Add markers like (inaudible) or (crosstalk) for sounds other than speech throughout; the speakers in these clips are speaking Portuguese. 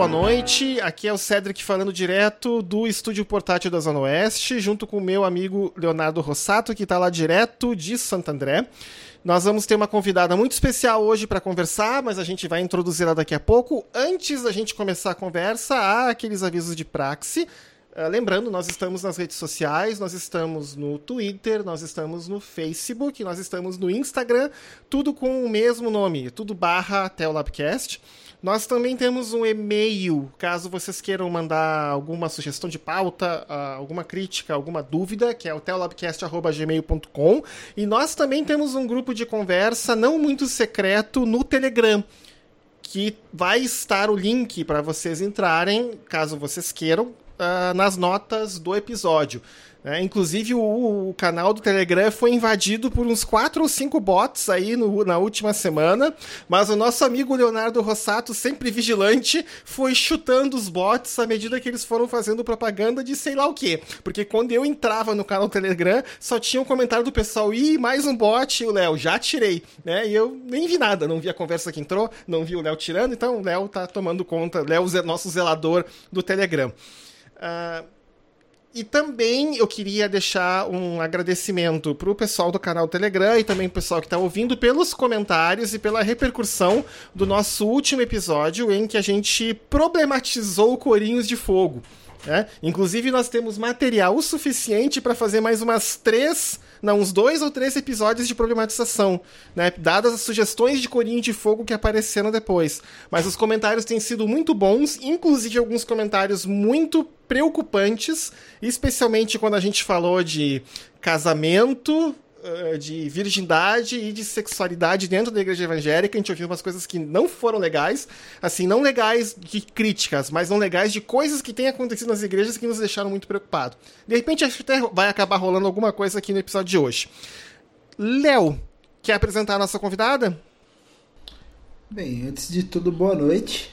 boa noite. Aqui é o Cedric falando direto do estúdio portátil da Zona Oeste, junto com o meu amigo Leonardo Rossato, que está lá direto de Santo André. Nós vamos ter uma convidada muito especial hoje para conversar, mas a gente vai introduzi-la daqui a pouco. Antes da gente começar a conversa, há aqueles avisos de praxe. Uh, lembrando, nós estamos nas redes sociais, nós estamos no Twitter, nós estamos no Facebook, nós estamos no Instagram, tudo com o mesmo nome, tudo barra Telabcast. Nós também temos um e-mail, caso vocês queiram mandar alguma sugestão de pauta, uh, alguma crítica, alguma dúvida, que é o telabcast.gmail.com. E nós também temos um grupo de conversa não muito secreto no Telegram que vai estar o link para vocês entrarem, caso vocês queiram, uh, nas notas do episódio. É, inclusive, o, o, canal do Telegram foi invadido por uns quatro ou cinco bots aí no, na última semana, mas o nosso amigo Leonardo Rossato, sempre vigilante, foi chutando os bots à medida que eles foram fazendo propaganda de sei lá o quê. Porque quando eu entrava no canal do Telegram, só tinha um comentário do pessoal, ih, mais um bot, e o Léo, já tirei. Né? E eu nem vi nada, não vi a conversa que entrou, não vi o Léo tirando, então o Léo tá tomando conta, Léo, nosso zelador do Telegram. Uh, e também eu queria deixar um agradecimento para o pessoal do canal Telegram e também o pessoal que está ouvindo pelos comentários e pela repercussão do nosso último episódio em que a gente problematizou Corinhos de Fogo. Né? Inclusive, nós temos material suficiente para fazer mais umas três não, uns dois ou três episódios de problematização, né? Dadas as sugestões de Corinho de Fogo que apareceram depois. Mas os comentários têm sido muito bons, inclusive alguns comentários muito preocupantes, especialmente quando a gente falou de casamento, de virgindade e de sexualidade dentro da igreja evangélica. A gente ouviu umas coisas que não foram legais, assim, não legais de críticas, mas não legais de coisas que têm acontecido nas igrejas que nos deixaram muito preocupados. De repente, acho que vai acabar rolando alguma coisa aqui no episódio de hoje. Léo, quer apresentar a nossa convidada? Bem, antes de tudo, boa noite.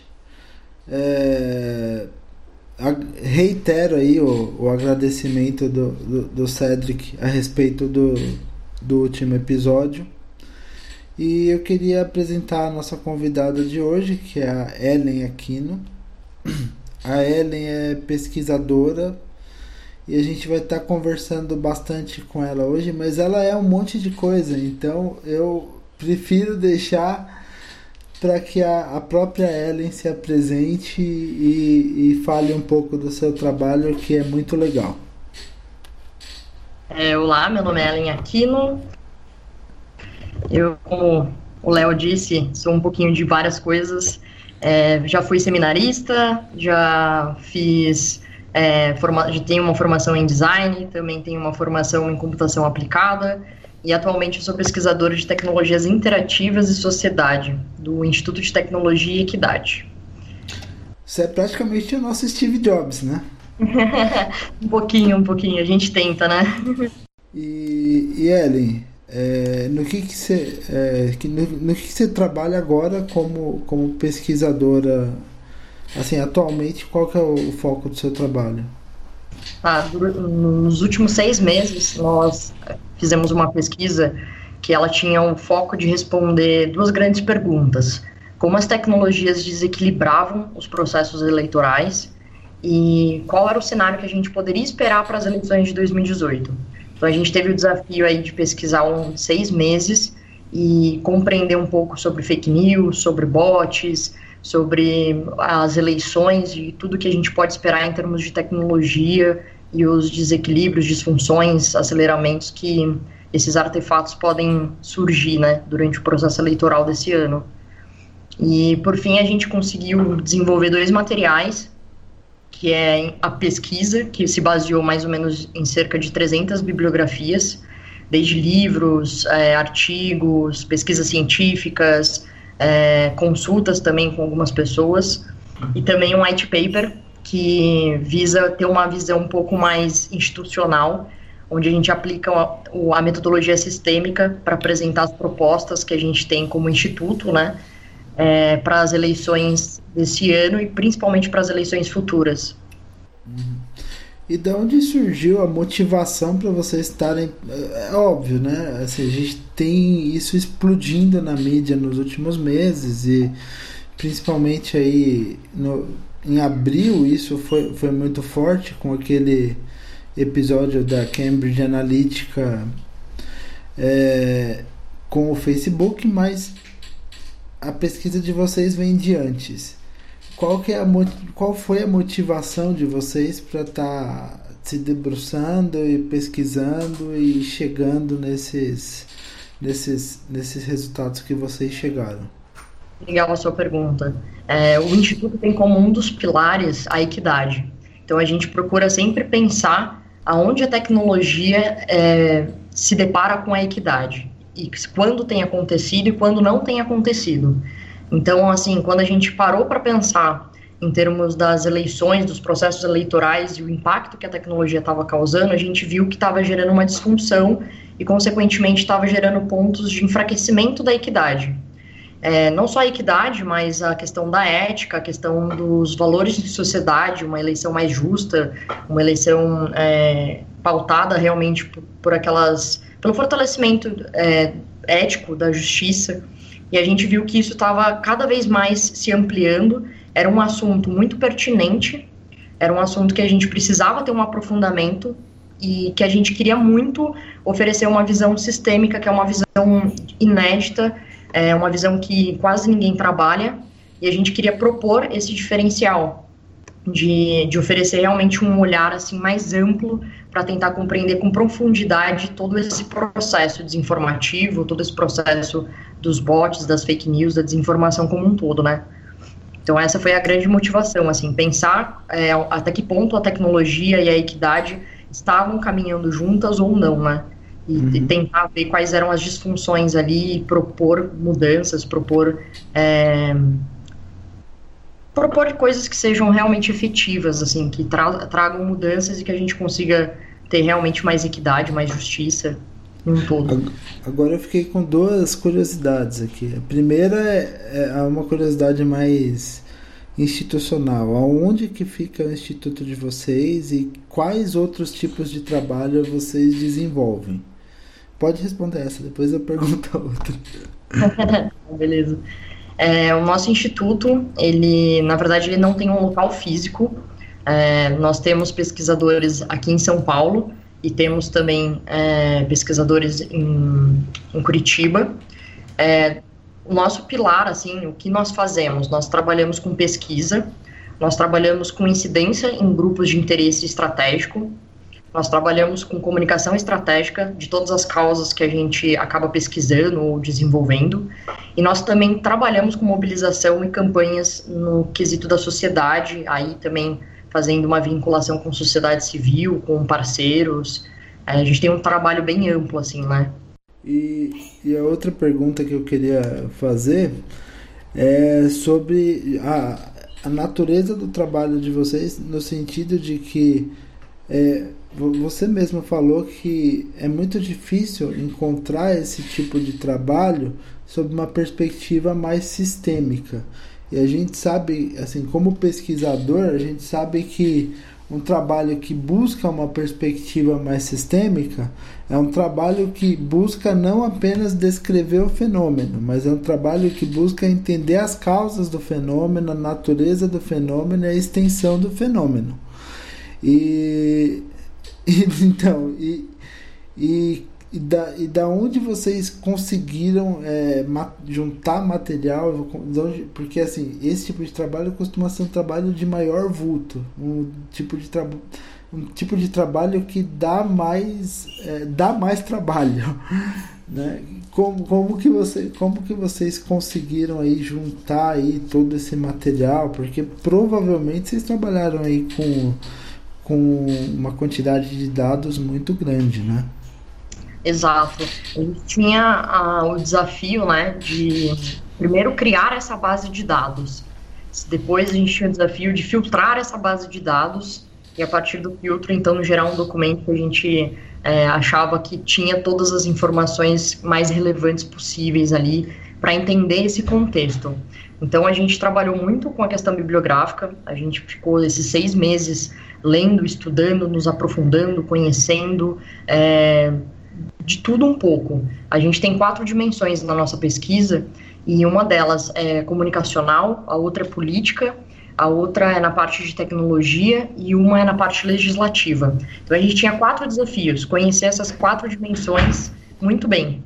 É reitero aí o, o agradecimento do, do, do, Cedric a respeito do, do último episódio. E eu queria apresentar a nossa convidada de hoje, que é a Ellen Aquino. A Ellen é pesquisadora e a gente vai estar conversando bastante com ela hoje, mas ela é um monte de coisa, então eu prefiro deixar para que a, a, própria Ellen se apresente e, e fale um pouco do seu trabalho, que é muito legal. É, olá, meu nome é Ellen Aquino. Eu, como o Léo disse, sou um pouquinho de várias coisas. É, já fui seminarista, já fiz. É, forma, já tenho uma formação em design, também tenho uma formação em computação aplicada e atualmente sou pesquisadora de tecnologias interativas e sociedade do Instituto de Tecnologia e Equidade. Você é praticamente o nosso Steve Jobs, né? (laughs) um pouquinho, um pouquinho. A gente tenta, né? e, e Ellen, é, no que que você é, no, no, que, que você trabalha agora como, como pesquisadora? Assim, atualmente, qual que é o foco do seu trabalho? Ah, nos últimos seis meses, nós fizemos uma pesquisa que ela tinha o foco de responder duas grandes perguntas. Como as tecnologias desequilibravam os processos eleitorais e qual era o cenário que a gente poderia esperar para as eleições de 2018. Então a gente teve o desafio aí de pesquisar um, seis meses e compreender um pouco sobre fake news, sobre bots, sobre as eleições e tudo que a gente pode esperar em termos de tecnologia e os desequilíbrios, disfunções, aceleramentos que esses artefatos podem surgir né, durante o processo eleitoral desse ano. E, por fim, a gente conseguiu desenvolver dois materiais, que é a pesquisa, que se baseou mais ou menos em cerca de 300 bibliografias, desde livros, é, artigos, pesquisas científicas, é, consultas também com algumas pessoas, e também um white paper, que visa ter uma visão um pouco mais institucional, onde a gente aplica a, a metodologia sistêmica para apresentar as propostas que a gente tem como instituto, né, é, para as eleições desse ano e principalmente para as eleições futuras. Uhum. E de onde surgiu a motivação para vocês estarem. É, é óbvio, né? Assim, a gente tem isso explodindo na mídia nos últimos meses e principalmente aí no, em abril isso foi, foi muito forte com aquele episódio da Cambridge Analytica é, com o Facebook, mas a pesquisa de vocês vem de antes. Qual, que é a, qual foi a motivação de vocês para estar tá se debruçando e pesquisando e chegando nesses, nesses, nesses resultados que vocês chegaram? Legal a sua pergunta. É, o Instituto tem como um dos pilares a equidade. Então a gente procura sempre pensar aonde a tecnologia é, se depara com a equidade e quando tem acontecido e quando não tem acontecido. Então, assim, quando a gente parou para pensar em termos das eleições, dos processos eleitorais e o impacto que a tecnologia estava causando, a gente viu que estava gerando uma disfunção e, consequentemente, estava gerando pontos de enfraquecimento da equidade. É, não só a equidade, mas a questão da ética, a questão dos valores de sociedade, uma eleição mais justa, uma eleição é, pautada realmente por, por aquelas pelo fortalecimento é, ético da justiça, e a gente viu que isso estava cada vez mais se ampliando. Era um assunto muito pertinente, era um assunto que a gente precisava ter um aprofundamento e que a gente queria muito oferecer uma visão sistêmica, que é uma visão inédita, é uma visão que quase ninguém trabalha, e a gente queria propor esse diferencial de, de oferecer realmente um olhar assim mais amplo para tentar compreender com profundidade todo esse processo desinformativo, todo esse processo dos bots, das fake news, da desinformação como um todo, né? Então essa foi a grande motivação, assim, pensar é, até que ponto a tecnologia e a equidade estavam caminhando juntas ou não, né? E, uhum. e tentar ver quais eram as disfunções ali, propor mudanças, propor é, propor coisas que sejam realmente efetivas, assim, que tra tragam mudanças e que a gente consiga ter realmente mais equidade, mais justiça em todo. Agora eu fiquei com duas curiosidades aqui. A primeira é, é uma curiosidade mais institucional. Aonde que fica o instituto de vocês e quais outros tipos de trabalho vocês desenvolvem? Pode responder essa, depois eu pergunto a outra. (laughs) Beleza. É, o nosso instituto, ele, na verdade, ele não tem um local físico. É, nós temos pesquisadores aqui em São Paulo e temos também é, pesquisadores em, em Curitiba. É, o nosso pilar, assim, o que nós fazemos? Nós trabalhamos com pesquisa, nós trabalhamos com incidência em grupos de interesse estratégico, nós trabalhamos com comunicação estratégica de todas as causas que a gente acaba pesquisando ou desenvolvendo. E nós também trabalhamos com mobilização e campanhas no quesito da sociedade, aí também fazendo uma vinculação com sociedade civil, com parceiros. A gente tem um trabalho bem amplo, assim, né? E, e a outra pergunta que eu queria fazer é sobre a, a natureza do trabalho de vocês, no sentido de que é, você mesmo falou que é muito difícil encontrar esse tipo de trabalho sob uma perspectiva mais sistêmica. E a gente sabe, assim, como pesquisador, a gente sabe que um trabalho que busca uma perspectiva mais sistêmica é um trabalho que busca não apenas descrever o fenômeno, mas é um trabalho que busca entender as causas do fenômeno, a natureza do fenômeno e a extensão do fenômeno. E, (laughs) então, e, e, e, da, e da onde vocês conseguiram é, ma, juntar material? Porque assim, esse tipo de trabalho costuma ser um trabalho de maior vulto, um tipo de trabalho um tipo de trabalho que dá mais é, dá mais trabalho (laughs) né como, como que você como que vocês conseguiram aí juntar aí todo esse material porque provavelmente vocês trabalharam aí com com uma quantidade de dados muito grande, né? Exato. Gente tinha ah, o desafio, né, de primeiro criar essa base de dados. Depois a gente tinha o desafio de filtrar essa base de dados e a partir do filtro, então, gerar um documento que a gente é, achava que tinha todas as informações mais relevantes possíveis ali para entender esse contexto. Então a gente trabalhou muito com a questão bibliográfica, a gente ficou esses seis meses lendo, estudando, nos aprofundando, conhecendo, é, de tudo um pouco. A gente tem quatro dimensões na nossa pesquisa, e uma delas é comunicacional, a outra é política, a outra é na parte de tecnologia e uma é na parte legislativa. Então a gente tinha quatro desafios: conhecer essas quatro dimensões muito bem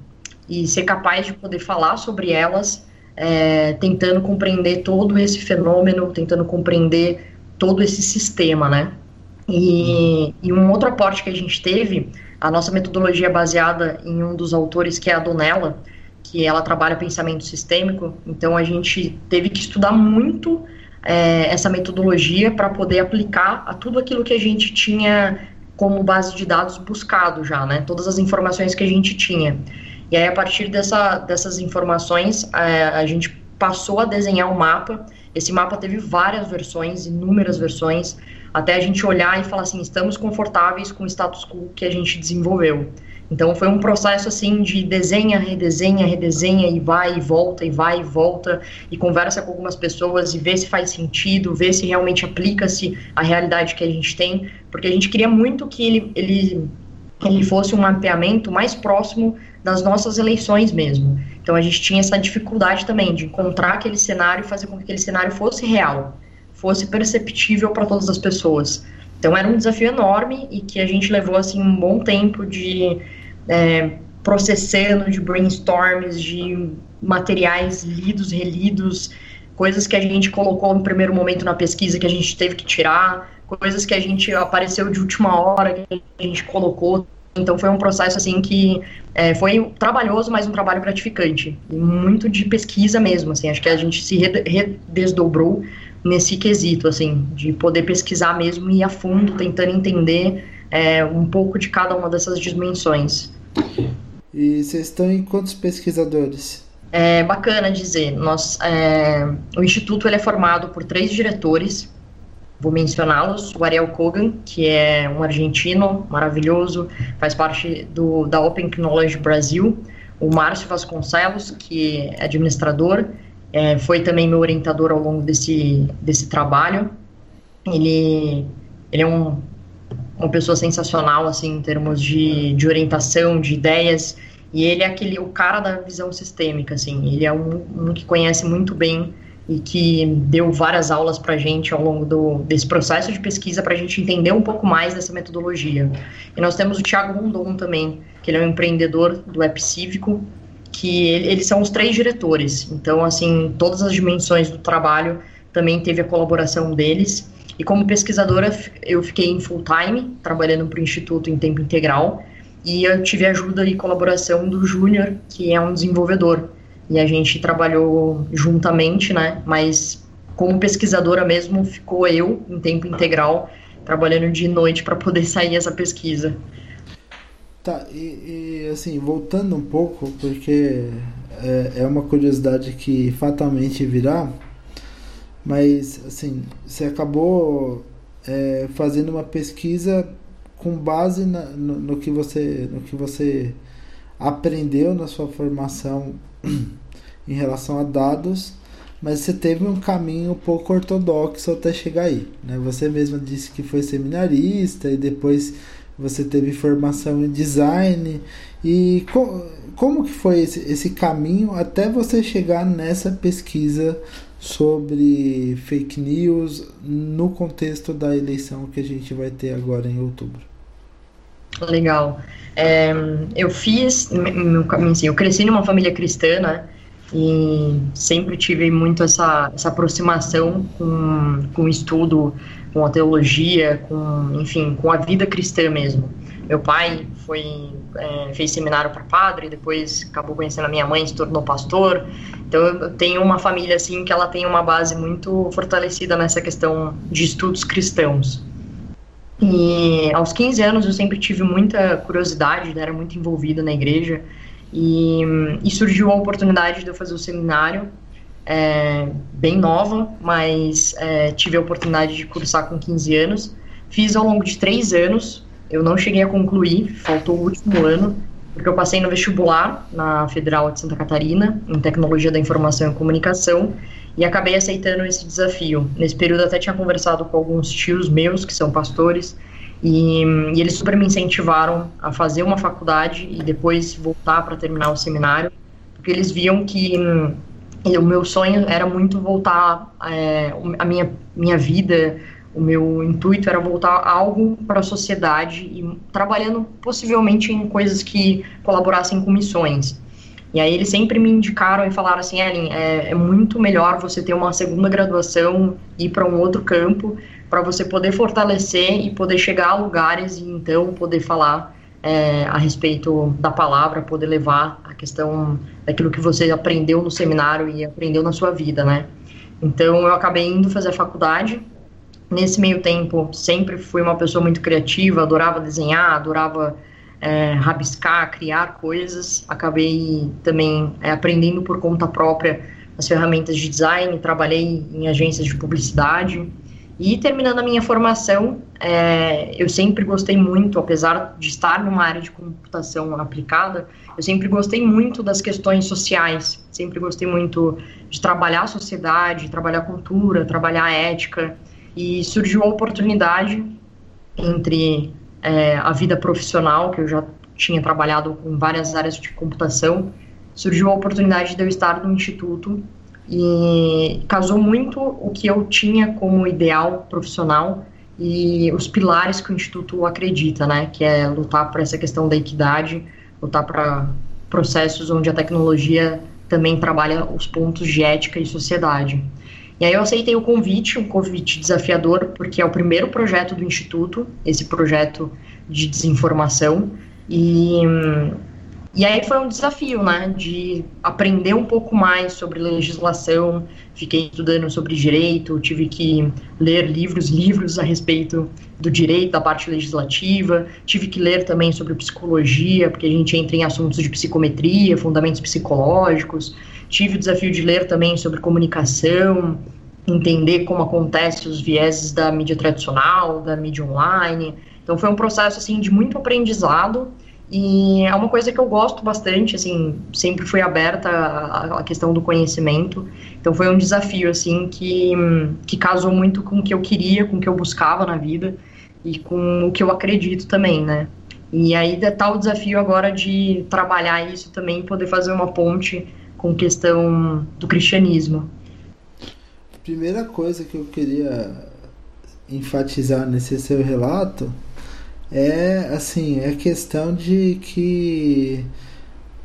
e ser capaz de poder falar sobre elas, é, tentando compreender todo esse fenômeno, tentando compreender todo esse sistema, né? E, e um outro aporte que a gente teve, a nossa metodologia é baseada em um dos autores que é a Donella, que ela trabalha pensamento sistêmico. Então a gente teve que estudar muito é, essa metodologia para poder aplicar a tudo aquilo que a gente tinha como base de dados buscado já, né? Todas as informações que a gente tinha. E aí, a partir dessa, dessas informações, é, a gente passou a desenhar um mapa. Esse mapa teve várias versões, inúmeras versões, até a gente olhar e falar assim: estamos confortáveis com o status quo que a gente desenvolveu. Então foi um processo assim de desenha, redesenha, redesenha e vai e volta e vai e volta e conversa com algumas pessoas e vê se faz sentido, vê se realmente aplica-se a realidade que a gente tem, porque a gente queria muito que ele, ele, ele fosse um mapeamento mais próximo das nossas eleições mesmo. Então a gente tinha essa dificuldade também de encontrar aquele cenário e fazer com que aquele cenário fosse real, fosse perceptível para todas as pessoas. Então era um desafio enorme e que a gente levou assim um bom tempo de é, processando de brainstorms, de materiais lidos, relidos, coisas que a gente colocou no primeiro momento na pesquisa que a gente teve que tirar, coisas que a gente apareceu de última hora que a gente colocou. Então foi um processo assim que é, foi trabalhoso, mas um trabalho gratificante. Muito de pesquisa mesmo, assim. Acho que a gente se redesdobrou nesse quesito, assim, de poder pesquisar mesmo e ir a fundo, tentando entender é, um pouco de cada uma dessas dimensões. E vocês estão em quantos pesquisadores? É bacana dizer. Nós, é, o Instituto ele é formado por três diretores. Vou mencioná-los: o Ariel Kogan, que é um argentino maravilhoso, faz parte do, da Open Knowledge Brasil. O Márcio Vasconcelos, que é administrador, é, foi também meu orientador ao longo desse, desse trabalho. Ele, ele é um uma pessoa sensacional, assim, em termos de, de orientação, de ideias, e ele é aquele, o cara da visão sistêmica, assim, ele é um, um que conhece muito bem e que deu várias aulas para a gente ao longo do, desse processo de pesquisa para a gente entender um pouco mais dessa metodologia. E nós temos o Thiago Rondon também, que ele é um empreendedor do App Cívico, que ele, eles são os três diretores. Então, assim, todas as dimensões do trabalho também teve a colaboração deles. E como pesquisadora, eu fiquei em full time, trabalhando para o Instituto em tempo integral, e eu tive ajuda e colaboração do Júnior, que é um desenvolvedor. E a gente trabalhou juntamente, né? Mas como pesquisadora mesmo, ficou eu em tempo integral, trabalhando de noite para poder sair essa pesquisa. Tá, e, e, assim, voltando um pouco, porque é, é uma curiosidade que fatalmente virá mas, assim, você acabou é, fazendo uma pesquisa com base na, no, no, que você, no que você aprendeu na sua formação (clears throat) em relação a dados, mas você teve um caminho um pouco ortodoxo até chegar aí. Né? Você mesmo disse que foi seminarista e depois você teve formação em design. E co como que foi esse, esse caminho até você chegar nessa pesquisa sobre fake news no contexto da eleição que a gente vai ter agora em outubro. Legal. É, eu fiz, assim, eu cresci numa família cristã, né? E sempre tive muito essa, essa aproximação com, com o estudo, com a teologia, com, enfim, com a vida cristã mesmo. Meu pai foi é, fez seminário para padre, depois acabou conhecendo a minha mãe, se tornou pastor. Então eu tenho uma família assim que ela tem uma base muito fortalecida nessa questão de estudos cristãos. E aos 15 anos eu sempre tive muita curiosidade, né, era muito envolvida na igreja. E, e, surgiu a oportunidade de eu fazer o seminário, é, bem nova, mas é, tive a oportunidade de cursar com 15 anos. Fiz ao longo de três anos, eu não cheguei a concluir, faltou o último ano, porque eu passei no vestibular na Federal de Santa Catarina, em Tecnologia da Informação e Comunicação, e acabei aceitando esse desafio. Nesse período até tinha conversado com alguns tios meus, que são pastores, E, e, eles super me incentivaram a fazer uma faculdade e depois voltar para terminar o seminário, porque eles viam que hum, o meu sonho era muito voltar é, a minha, minha vida, o meu intuito era voltar algo para a sociedade e trabalhando possivelmente em coisas que colaborassem com missões. E aí eles sempre me indicaram e falaram assim, Ellen, é, é muito melhor você ter uma segunda graduação e ir para um outro campo para você poder fortalecer e poder chegar a lugares e então poder falar é, a respeito da palavra, poder levar a questão daquilo que você aprendeu no seminário e aprendeu na sua vida, né? Então eu acabei indo fazer a faculdade. Nesse meio tempo, sempre fui uma pessoa muito criativa, adorava desenhar, adorava é, rabiscar, criar coisas. Acabei também é, aprendendo por conta própria as ferramentas de design, trabalhei em agências de publicidade. E terminando a minha formação, é, eu sempre gostei muito, apesar de estar numa área de computação aplicada, eu sempre gostei muito das questões sociais, sempre gostei muito de trabalhar a sociedade, trabalhar cultura, trabalhar a ética. E surgiu a oportunidade entre é, a vida profissional, que eu já tinha trabalhado com várias áreas de computação, surgiu a oportunidade de eu estar no instituto e casou muito o que eu tinha como ideal profissional e os pilares que o instituto acredita, né, que é lutar por essa questão da equidade, lutar para processos onde a tecnologia também trabalha os pontos de ética e sociedade. E aí eu aceitei o convite, um convite desafiador, porque é o primeiro projeto do Instituto, esse projeto de desinformação. E, e aí foi um desafio, né, de aprender um pouco mais sobre legislação. Fiquei estudando sobre direito, tive que ler livros, (laughs) livros a respeito do direito, da parte legislativa. Tive que ler também sobre psicologia, porque a gente entra em assuntos de psicometria, fundamentos psicológicos. Tive o desafio de ler também sobre comunicação, entender como acontece os vieses da mídia tradicional, da mídia online. Então foi um processo assim de muito aprendizado e é uma coisa que eu gosto bastante, assim, sempre fui aberta à, questão do conhecimento. Então foi um desafio assim que que casou muito com o que eu queria, com o que eu buscava na vida e com o que eu acredito também, né? E aí tá o desafio agora de trabalhar isso também, poder fazer uma ponte com questão do cristianismo. Primeira coisa que eu queria enfatizar nesse seu relato é assim é questão de que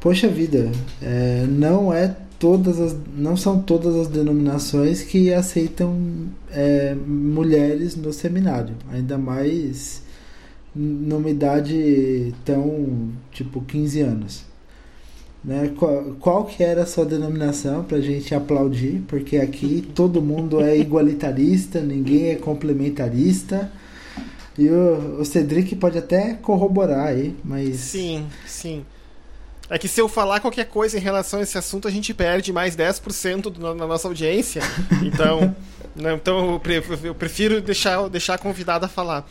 poxa vida é, não é todas as não são todas as denominações que aceitam é, mulheres no seminário ainda mais numa idade tão tipo 15 anos né? Qual, qual que era a sua denominação para a gente aplaudir? Porque aqui todo mundo é igualitarista, ninguém é complementarista. E o, o Cedric pode até corroborar aí, mas. Sim, sim. É que se eu falar qualquer coisa em relação a esse assunto, a gente perde mais 10% do, na nossa audiência. (laughs) Então, né, então eu prefiro deixar, deixar a convidada falar.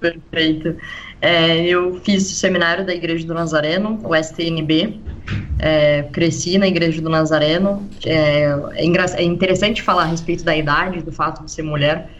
Perfeito. É, eu fiz o seminário da Igreja do Nazareno, o STNB. É, cresci na Igreja do Nazareno. É, é, é, interessante falar a respeito da idade, do fato de ser mulher.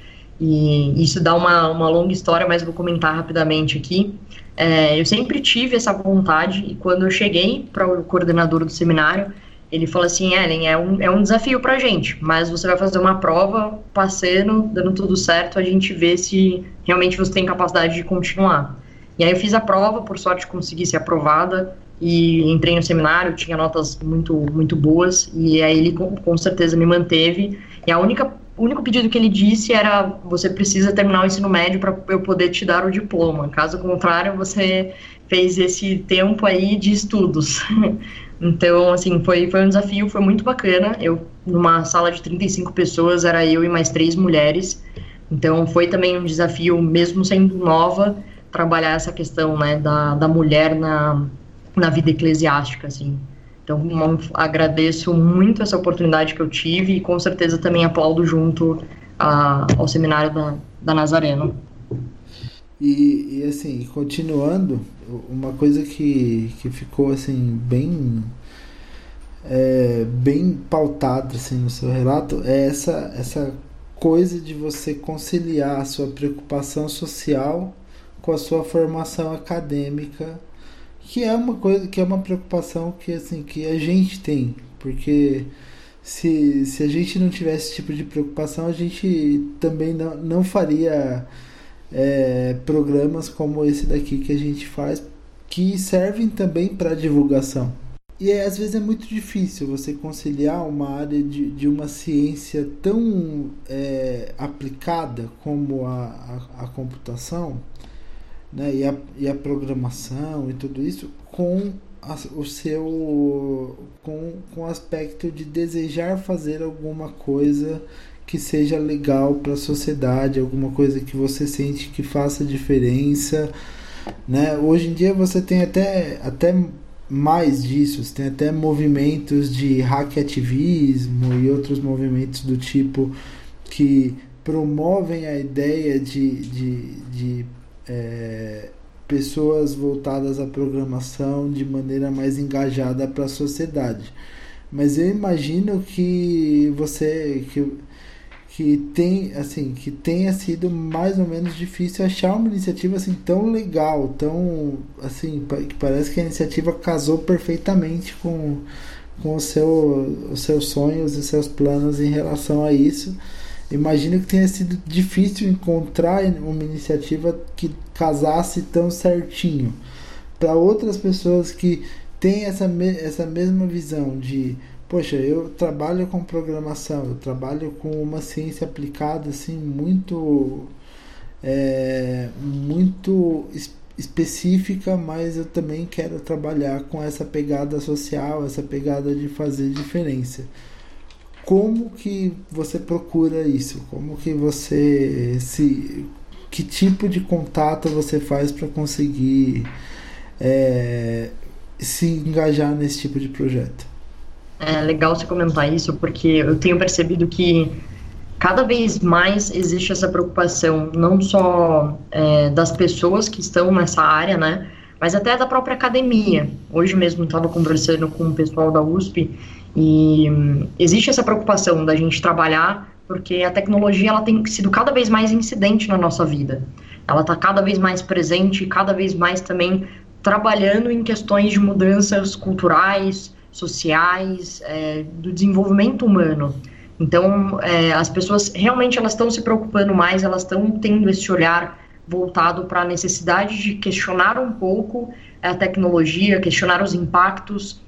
E isso dá uma, uma longa história, mas vou comentar rapidamente aqui. É, eu sempre tive essa vontade, e quando eu cheguei para o coordenador do seminário, ele falou assim, Ellen, é um, é um desafio pra gente, mas você vai fazer uma prova, passando, dando tudo certo, a gente vê se realmente você tem capacidade de continuar. E aí eu fiz a prova, por sorte consegui ser aprovada, e entrei no seminário, tinha notas muito, muito boas, e aí ele com, com certeza me manteve, e a única o único pedido que ele disse era você precisa terminar o ensino médio para eu poder te dar o diploma. Caso contrário, você fez esse tempo aí de estudos. (laughs) Então, assim, foi, foi um desafio, foi muito bacana. Eu, numa sala de 35 pessoas, era eu e mais três mulheres. Então, foi também um desafio, mesmo sendo nova, trabalhar essa questão, né, da, da mulher na, na vida eclesiástica, assim. Então, agradeço muito essa oportunidade que eu tive e com certeza também aplaudo junto a, ao seminário da, da Nazareno. E, e, assim, continuando, uma coisa que, que ficou assim bem é, bem pautada assim, no seu relato é essa, essa coisa de você conciliar a sua preocupação social com a sua formação acadêmica, que é uma coisa que é uma preocupação que assim que a gente tem, porque se, se a gente não tivesse esse tipo de preocupação, a gente também não, não faria é, programas como esse daqui que a gente faz, que servem também para divulgação. E é, às vezes é muito difícil você conciliar uma área de, de uma ciência tão é, aplicada como a, a, a computação né, e, a, e a programação e tudo isso com a, o seu com, com o aspecto de desejar fazer alguma coisa que seja legal para a sociedade, alguma coisa que você sente que faça diferença, né? Hoje em dia você tem até até mais disso, você tem até movimentos de hackativismo e outros movimentos do tipo que promovem a ideia de, de, de é, pessoas voltadas à programação de maneira mais engajada para a sociedade. Mas eu imagino que você que que tem assim que tenha sido mais ou menos difícil achar uma iniciativa assim tão legal tão assim que parece que a iniciativa casou perfeitamente com com o seu, os seus sonhos e seus planos em relação a isso imagino que tenha sido difícil encontrar uma iniciativa que casasse tão certinho para outras pessoas que têm essa, essa mesma visão de poxa, eu trabalho com programação, eu trabalho com uma ciência aplicada assim muito é, muito específica, mas eu também quero trabalhar com essa pegada social, essa pegada de fazer diferença. Como que você procura isso? Como que você se que tipo de contato você faz para conseguir é, se engajar nesse tipo de projeto? É legal você comentar isso, porque eu tenho percebido que cada vez mais existe essa preocupação, não só é, das pessoas que estão nessa área, né, mas até da própria academia. Hoje mesmo estava conversando com o pessoal da USP e hum, existe essa preocupação da gente trabalhar, porque a tecnologia ela tem sido cada vez mais incidente na nossa vida. Ela está cada vez mais presente, cada vez mais também trabalhando em questões de mudanças culturais, sociais, é, do desenvolvimento humano. Então, é, as pessoas realmente elas estão se preocupando mais, elas estão tendo esse olhar voltado para a necessidade de questionar um pouco a tecnologia, questionar os impactos,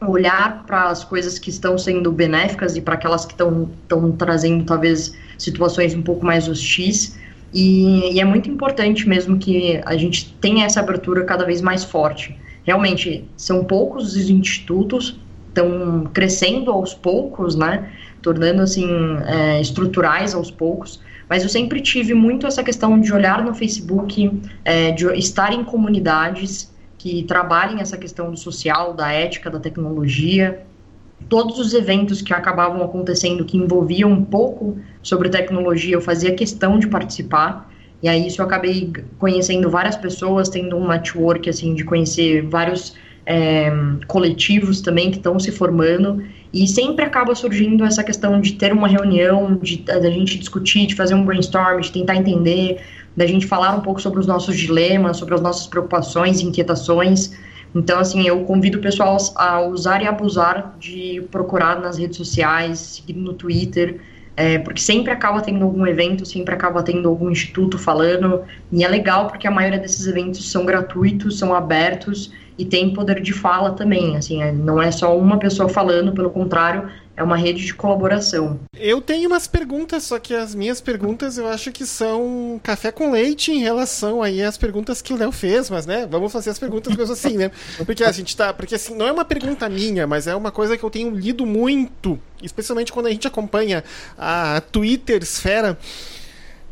olhar para as coisas que estão sendo benéficas e para aquelas que estão, trazendo talvez situações um pouco mais hostis. E, e é muito importante mesmo que a gente tenha essa abertura cada vez mais forte realmente são poucos os institutos, estão crescendo aos poucos, né? Tornando assim é, estruturais aos poucos. Mas eu sempre tive muito essa questão de olhar no Facebook, é, de estar em comunidades que trabalhem essa questão do social, da ética, da tecnologia. Todos os eventos que acabavam acontecendo que envolviam um pouco sobre tecnologia, eu fazia questão de participar. E aí isso eu acabei conhecendo várias pessoas, tendo um network, assim, de conhecer vários é, coletivos também que estão se formando. E sempre acaba surgindo essa questão de ter uma reunião, de da gente discutir, de fazer um brainstorm, de tentar entender, da gente falar um pouco sobre os nossos dilemas, sobre as nossas preocupações, inquietações. Então, assim, eu convido o pessoal a usar e abusar de procurar nas redes sociais, seguir no Twitter, é, porque sempre acaba tendo algum evento, sempre acaba tendo algum instituto falando, e é legal porque a maioria desses eventos são gratuitos, são abertos e tem poder de fala também, assim, é, não é só uma pessoa falando, pelo contrário, é uma rede de colaboração. Eu tenho umas perguntas, só que as minhas perguntas eu acho que são café com leite em relação aí às perguntas que o Léo fez, mas né, vamos fazer as perguntas coisas assim, né? Porque a gente tá, porque assim, não é uma pergunta minha, mas é uma coisa que eu tenho lido muito, especialmente quando a gente acompanha a Twitter esfera,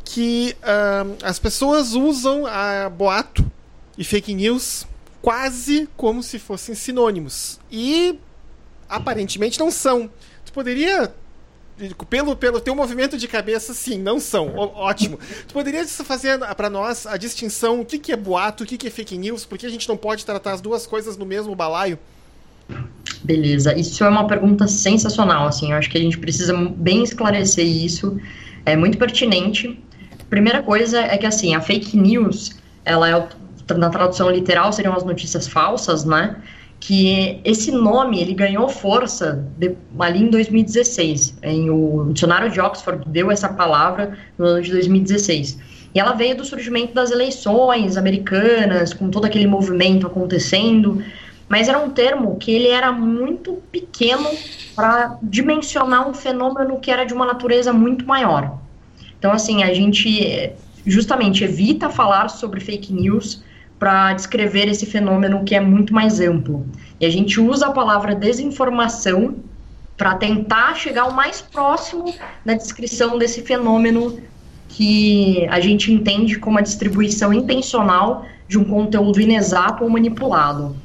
que uh, as pessoas usam a boato e fake news quase como se fossem sinônimos. E aparentemente não são. Tu poderia pelo, pelo teu movimento de cabeça, sim, não são. Ó, ótimo. Tu poderia fazer para nós a distinção o que, que é boato, o que, que é fake news, porque a gente não pode tratar as duas coisas no mesmo balaio? Beleza, isso é uma pergunta sensacional, assim, eu acho que a gente precisa bem esclarecer isso. é muito pertinente. Primeira coisa é que, assim, a fake news, ela é, na tradução literal, seriam as notícias falsas, né? que esse nome ele ganhou força de, ali em 2016. Em o dicionário de Oxford deu essa palavra no ano de 2016. E ela veio do surgimento das eleições americanas, com todo aquele movimento acontecendo, mas era um termo que ele era muito pequeno para dimensionar um fenômeno que era de uma natureza muito maior. Então, assim, a gente justamente evita falar sobre fake news para descrever esse fenômeno que é muito mais amplo. E a gente usa a palavra desinformação para tentar chegar o mais próximo na descrição desse fenômeno que a gente entende como a distribuição intencional de um conteúdo inexato ou manipulado,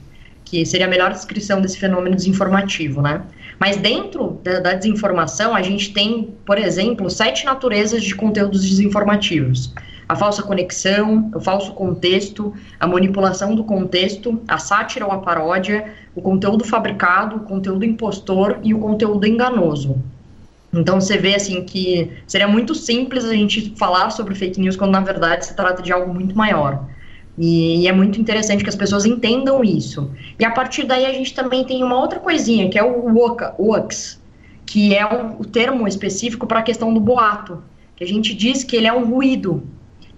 que seria a melhor descrição desse fenômeno desinformativo, né? Mas dentro da, da desinformação, a gente tem, por exemplo, sete naturezas de conteúdos desinformativos a falsa conexão, o falso contexto, a manipulação do contexto, a sátira ou a paródia, o conteúdo fabricado, o conteúdo impostor e o conteúdo enganoso. Então você vê assim que seria muito simples a gente falar sobre fake news quando na verdade se trata de algo muito maior. E, e, é muito interessante que as pessoas entendam isso. E a partir daí a gente também tem uma outra coisinha, que é o WOX, que é o termo específico para a questão do boato, que a gente diz que ele é um ruído,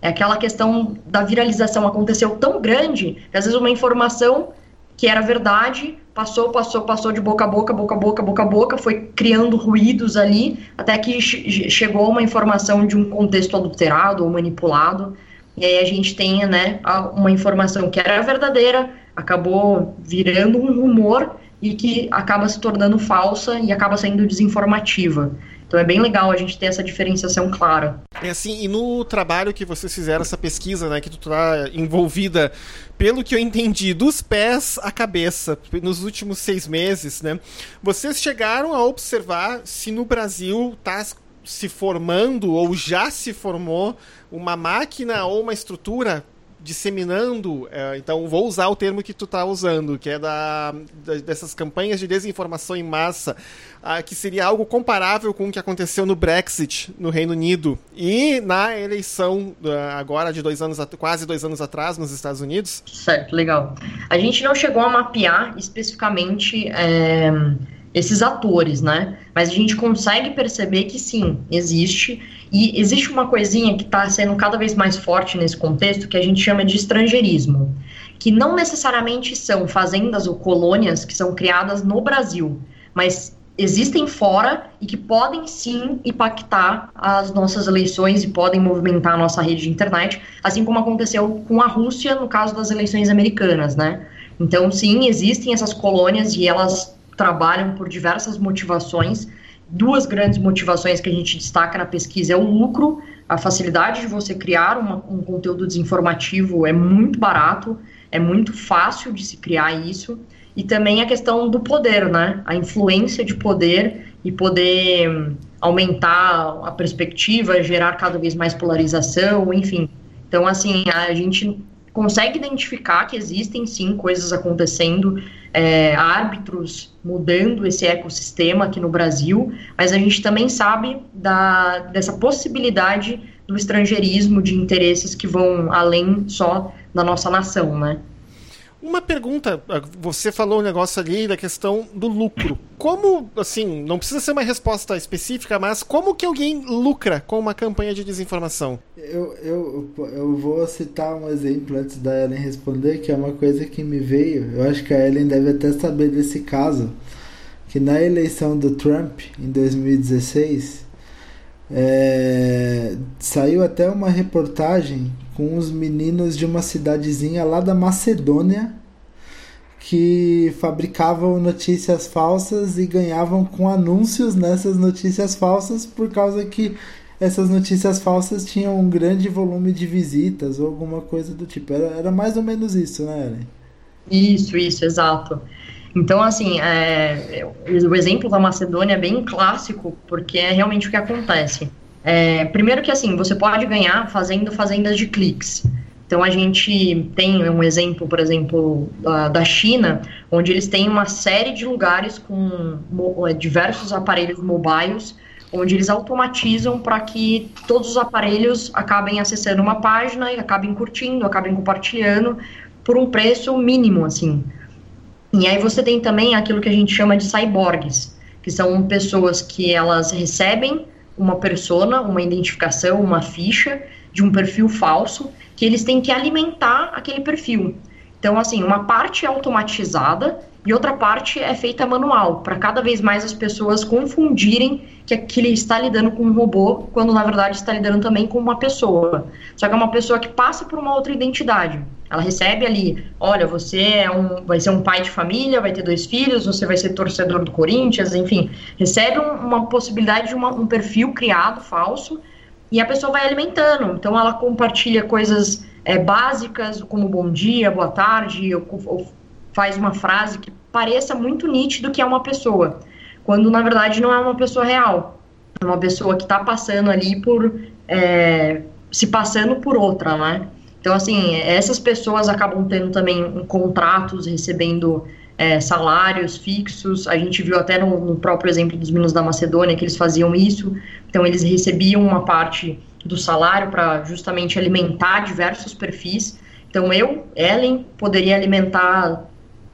é aquela questão da viralização aconteceu tão grande que às vezes uma informação que era verdade passou, passou, passou de boca a boca, boca a boca, boca a boca, foi criando ruídos ali, até que chegou uma informação de um contexto adulterado ou manipulado. E aí a gente tem, né, uma informação que era verdadeira, acabou virando um rumor e que acaba se tornando falsa e acaba sendo desinformativa. Então é bem legal a gente ter essa diferenciação clara. É assim, e no trabalho que vocês fizeram, essa pesquisa, né, que tu tá envolvida, pelo que eu entendi, dos pés à cabeça, nos últimos seis meses, né, vocês chegaram a observar se no Brasil tá se formando ou já se formou uma máquina ou uma estrutura disseminando, é, então vou usar o termo que tu está usando, que é da, da, dessas campanhas de desinformação em massa, ah, que seria algo comparável com o que aconteceu no Brexit no Reino Unido e na eleição ah, agora de dois anos, quase dois anos atrás nos Estados Unidos. Certo, legal. A gente não chegou a mapear especificamente é, esses atores, né? Mas a gente consegue perceber que sim, existe e existe uma coisinha que está sendo cada vez mais forte nesse contexto que a gente chama de estrangeirismo, que não necessariamente são fazendas ou colônias que são criadas no Brasil, mas existem fora e que podem sim impactar as nossas eleições e podem movimentar a nossa rede de internet, assim como aconteceu com a Rússia no caso das eleições americanas, né? Então, sim, existem essas colônias e elas trabalham por diversas motivações duas grandes motivações que a gente destaca na pesquisa é o lucro, a facilidade de você criar uma, um conteúdo desinformativo é muito barato, é muito fácil de se criar isso, e também a questão do poder, né? A influência de poder e poder hum, aumentar a perspectiva, gerar cada vez mais polarização, enfim. Então, assim, a gente consegue identificar que existem sim coisas acontecendo, é, árbitros mudando esse ecossistema aqui no Brasil, mas a gente também sabe da, dessa possibilidade do estrangeirismo, de interesses que vão além só da nossa nação, né? Uma pergunta, ah, você falou um negócio ali da questão do lucro. Como, assim, não precisa ser uma resposta específica, mas como que alguém lucra com uma campanha de desinformação? Eu, eu, eu vou citar um exemplo antes da Ellen responder, que é uma coisa que me veio. Eu acho que a Ellen deve até saber desse caso. Que na eleição do Trump, em 2016, é, saiu até uma reportagem com os meninos de uma cidadezinha lá da Macedônia que fabricavam notícias falsas e ganhavam com anúncios nessas notícias falsas por causa que essas notícias falsas tinham um grande volume de visitas ou alguma coisa do tipo. Era, era mais ou menos isso, né, Ellen? Isso, isso, exato. Então, assim, é, o exemplo da Macedônia é bem clássico, porque é realmente o que acontece. É, primeiro que assim, você pode ganhar fazendo fazendas de cliques. Então a gente tem um exemplo, por exemplo, da, da China, onde eles têm uma série de lugares com é, diversos aparelhos mobiles onde eles automatizam para que todos os aparelhos acabem acessando uma página e acabem curtindo, acabem compartilhando por um preço mínimo, assim. E aí você tem também aquilo que a gente chama de cyborgs, que são pessoas que elas recebem uma persona, uma identificação, uma ficha de um perfil falso, que eles têm que alimentar aquele perfil. Então, assim, uma parte automatizada e outra parte é feita manual, para cada vez mais as pessoas confundirem que aquele está lidando com um robô, quando na verdade está lidando também com uma pessoa. Só que é uma pessoa que passa por uma outra identidade. Ela recebe ali, olha, você é um, vai ser um pai de família, vai ter dois filhos, você vai ser torcedor do Corinthians, enfim, recebe um, uma possibilidade de uma, um perfil criado falso e a pessoa vai alimentando. Então ela compartilha coisas é, básicas como bom dia, boa tarde, ou, ou faz uma frase que pareça muito nítido que é uma pessoa, quando na verdade não é uma pessoa real. É uma pessoa que está passando ali por. É, se passando por outra, né? Então, assim, essas pessoas acabam tendo também contratos, recebendo é, salários fixos. A gente viu até no, no, próprio exemplo dos meninos da Macedônia que eles faziam isso. Então, eles recebiam uma parte do salário para justamente alimentar diversos perfis. Então, eu, Ellen, poderia alimentar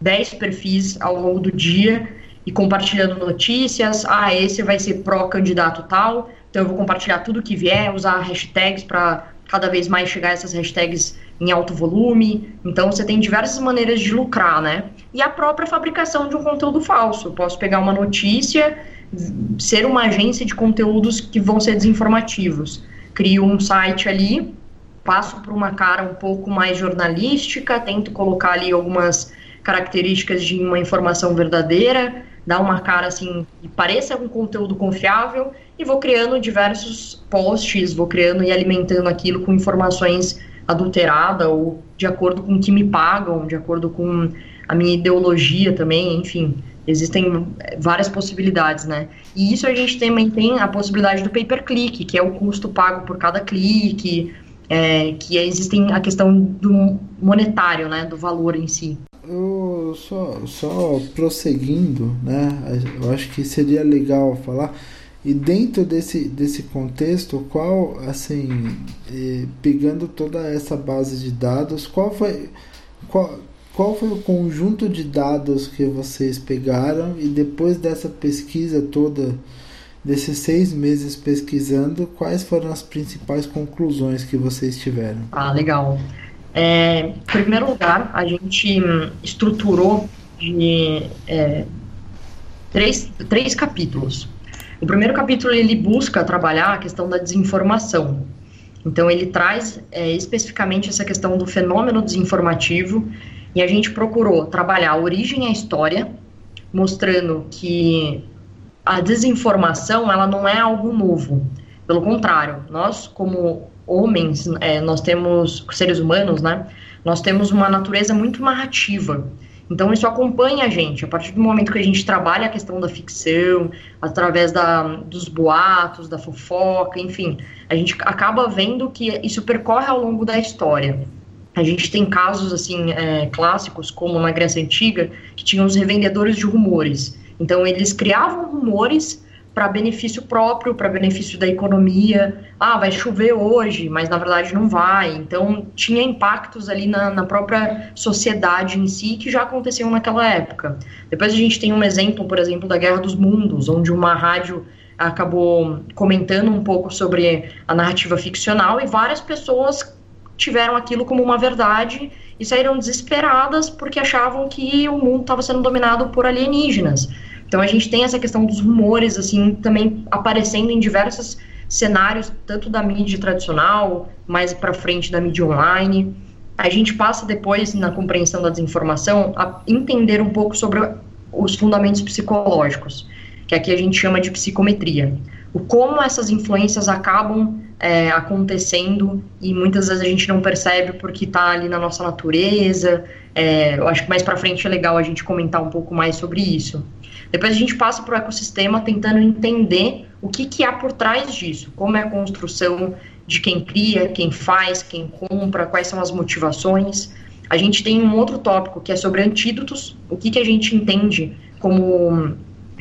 10 perfis ao longo do dia e compartilhando notícias. Ah, esse vai ser pró-candidato tal, então eu vou compartilhar tudo que vier, usar hashtags para cada vez mais chegar essas hashtags em alto volume. Então você tem diversas maneiras de lucrar, né? E a própria fabricação de um conteúdo falso. Eu posso pegar uma notícia, ser uma agência de conteúdos que vão ser desinformativos. Crio um site ali, passo por uma cara um pouco mais jornalística, tento colocar ali algumas características de uma informação verdadeira, dar uma cara assim que pareça um conteúdo confiável e vou criando diversos posts, vou criando e alimentando aquilo com informações adulteradas ou de acordo com o que me pagam, de acordo com a minha ideologia também, enfim, existem várias possibilidades, né? E isso a gente também tem a possibilidade do pay per click, que é o custo pago por cada clique, é, que existem a questão do monetário, né, do valor em si só, só prosseguindo, né? Eu acho que seria legal falar. E dentro desse, desse contexto, qual, assim, pegando toda essa base de dados, qual foi, qual, qual foi o conjunto de dados que vocês pegaram e depois dessa pesquisa toda, desses seis meses pesquisando, quais foram as principais conclusões que vocês tiveram? Ah, legal. É, em primeiro lugar, a gente estruturou de é, três, três capítulos. O primeiro capítulo ele busca trabalhar a questão da desinformação. Então ele traz é, especificamente essa questão do fenômeno desinformativo e a gente procurou trabalhar a origem e a história, mostrando que a desinformação ela não é algo novo. Pelo contrário, nós como homens, é, nós temos, seres humanos, né? Nós temos uma natureza muito narrativa. Então isso acompanha a gente. A partir do momento que a gente trabalha a questão da ficção, através da, dos boatos, da fofoca, enfim, a gente acaba vendo que isso percorre ao longo da história. A gente tem casos assim é, clássicos, como na Grécia Antiga, que tinham os revendedores de rumores. Então eles criavam rumores para benefício próprio, para benefício da economia. Ah, vai chover hoje, mas na verdade não vai. Então, tinha impactos ali na, na própria sociedade em si que já aconteciam naquela época. Depois a gente tem um exemplo, por exemplo, da Guerra dos Mundos, onde uma rádio acabou comentando um pouco sobre a narrativa ficcional e várias pessoas tiveram aquilo como uma verdade e saíram desesperadas porque achavam que o mundo estava sendo dominado por alienígenas. Então a gente tem essa questão dos rumores, assim, também aparecendo em diversos cenários, tanto da mídia tradicional, mais para frente da mídia online. A gente passa depois, na compreensão da desinformação, a entender um pouco sobre os fundamentos psicológicos, que aqui a gente chama de psicometria. O como essas influências acabam é, acontecendo e muitas vezes a gente não percebe porque está ali na nossa natureza. É, eu acho que mais para frente é legal a gente comentar um pouco mais sobre isso. Depois a gente passa para o ecossistema tentando entender o que, que há por trás disso, como é a construção de quem cria, quem faz, quem compra, quais são as motivações. A gente tem um outro tópico que é sobre antídotos, o que, que a gente entende como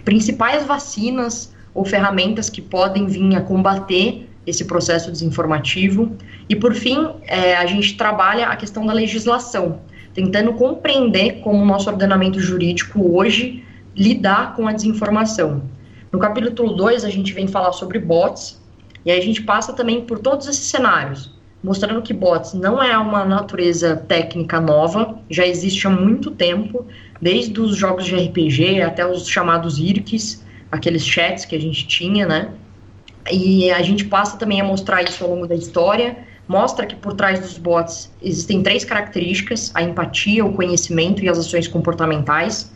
principais vacinas ou ferramentas que podem vir a combater esse processo desinformativo. E, por fim, é, a gente trabalha a questão da legislação, tentando compreender como o nosso ordenamento jurídico hoje lidar com a desinformação. No capítulo 2, a gente vem falar sobre bots, e aí a gente passa também por todos esses cenários, mostrando que bots não é uma natureza técnica nova, já existe há muito tempo, desde os jogos de RPG até os chamados IRCs, aqueles chats que a gente tinha, né? E a gente passa também a mostrar isso ao longo da história, mostra que por trás dos bots existem três características: a empatia, o conhecimento e as ações comportamentais.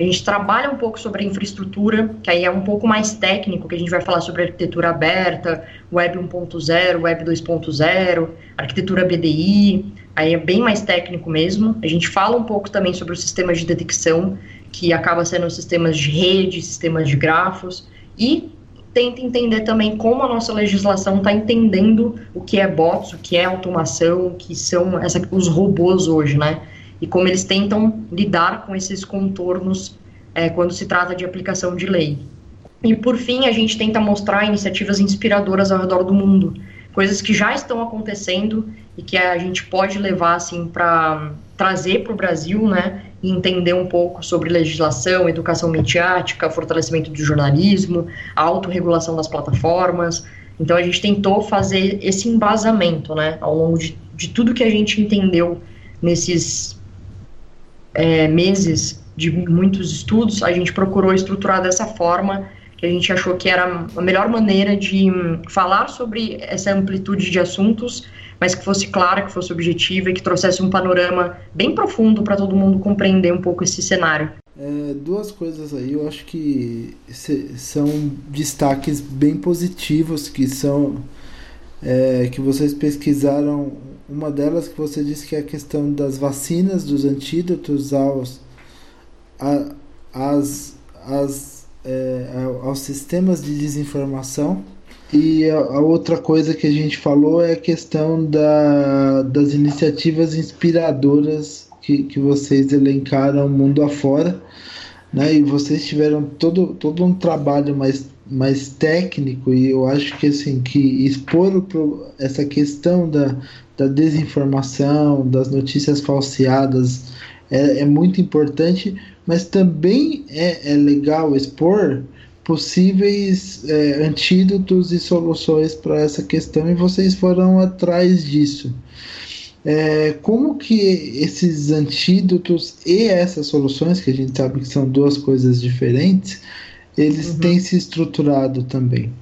A gente trabalha um pouco sobre infraestrutura, que aí é um pouco mais técnico, que a gente vai falar sobre arquitetura aberta, Web 1.0, Web 2.0, arquitetura BDI, aí é bem mais técnico mesmo. A gente fala um pouco também sobre os sistemas de detecção, que acaba sendo sistemas de rede, sistemas de grafos, e tenta entender também como a nossa legislação está entendendo o que é bots, o que é automação, o que são essa, os robôs hoje, né? E como eles tentam lidar com esses contornos é, quando se trata de aplicação de lei. E por fim, a gente tenta mostrar iniciativas inspiradoras ao redor do mundo, coisas que já estão acontecendo e que a gente pode levar assim para trazer para o Brasil, né, e entender um pouco sobre legislação, educação mediática, fortalecimento do jornalismo, a autorregulação das plataformas. Então a gente tentou fazer esse embasamento, né, ao longo de, de tudo que a gente entendeu nesses é, meses de muitos estudos, a gente procurou estruturar dessa forma que a gente achou que era a melhor maneira de hum, falar sobre essa amplitude de assuntos mas que fosse clara, que fosse objetiva e que trouxesse um panorama bem profundo para todo mundo compreender um pouco esse cenário. É, duas coisas aí, eu acho que são destaques bem positivos que são é, que vocês pesquisaram. Uma delas que você disse que é a questão das vacinas, dos antídotos aos, a, as, as, é, aos sistemas de desinformação e a, a, outra coisa que a gente falou é a questão da, das iniciativas inspiradoras que, que vocês elencaram mundo afora. Né? E vocês tiveram todo, todo um trabalho mais, mais técnico e eu acho que assim que expor o, essa questão da, da desinformação, das notícias falseadas é, é muito importante, mas também é, é legal expor possíveis é, antídotos e soluções para essa questão e vocês foram atrás disso. É, como que esses antídotos e essas soluções, que a gente sabe que são duas coisas diferentes, eles uhum. têm se estruturado também?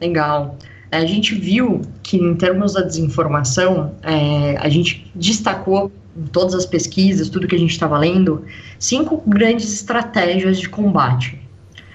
Legal. É, a gente viu que, em termos da desinformação, é, a gente destacou em todas as pesquisas, tudo que a gente estava lendo, cinco grandes estratégias de combate.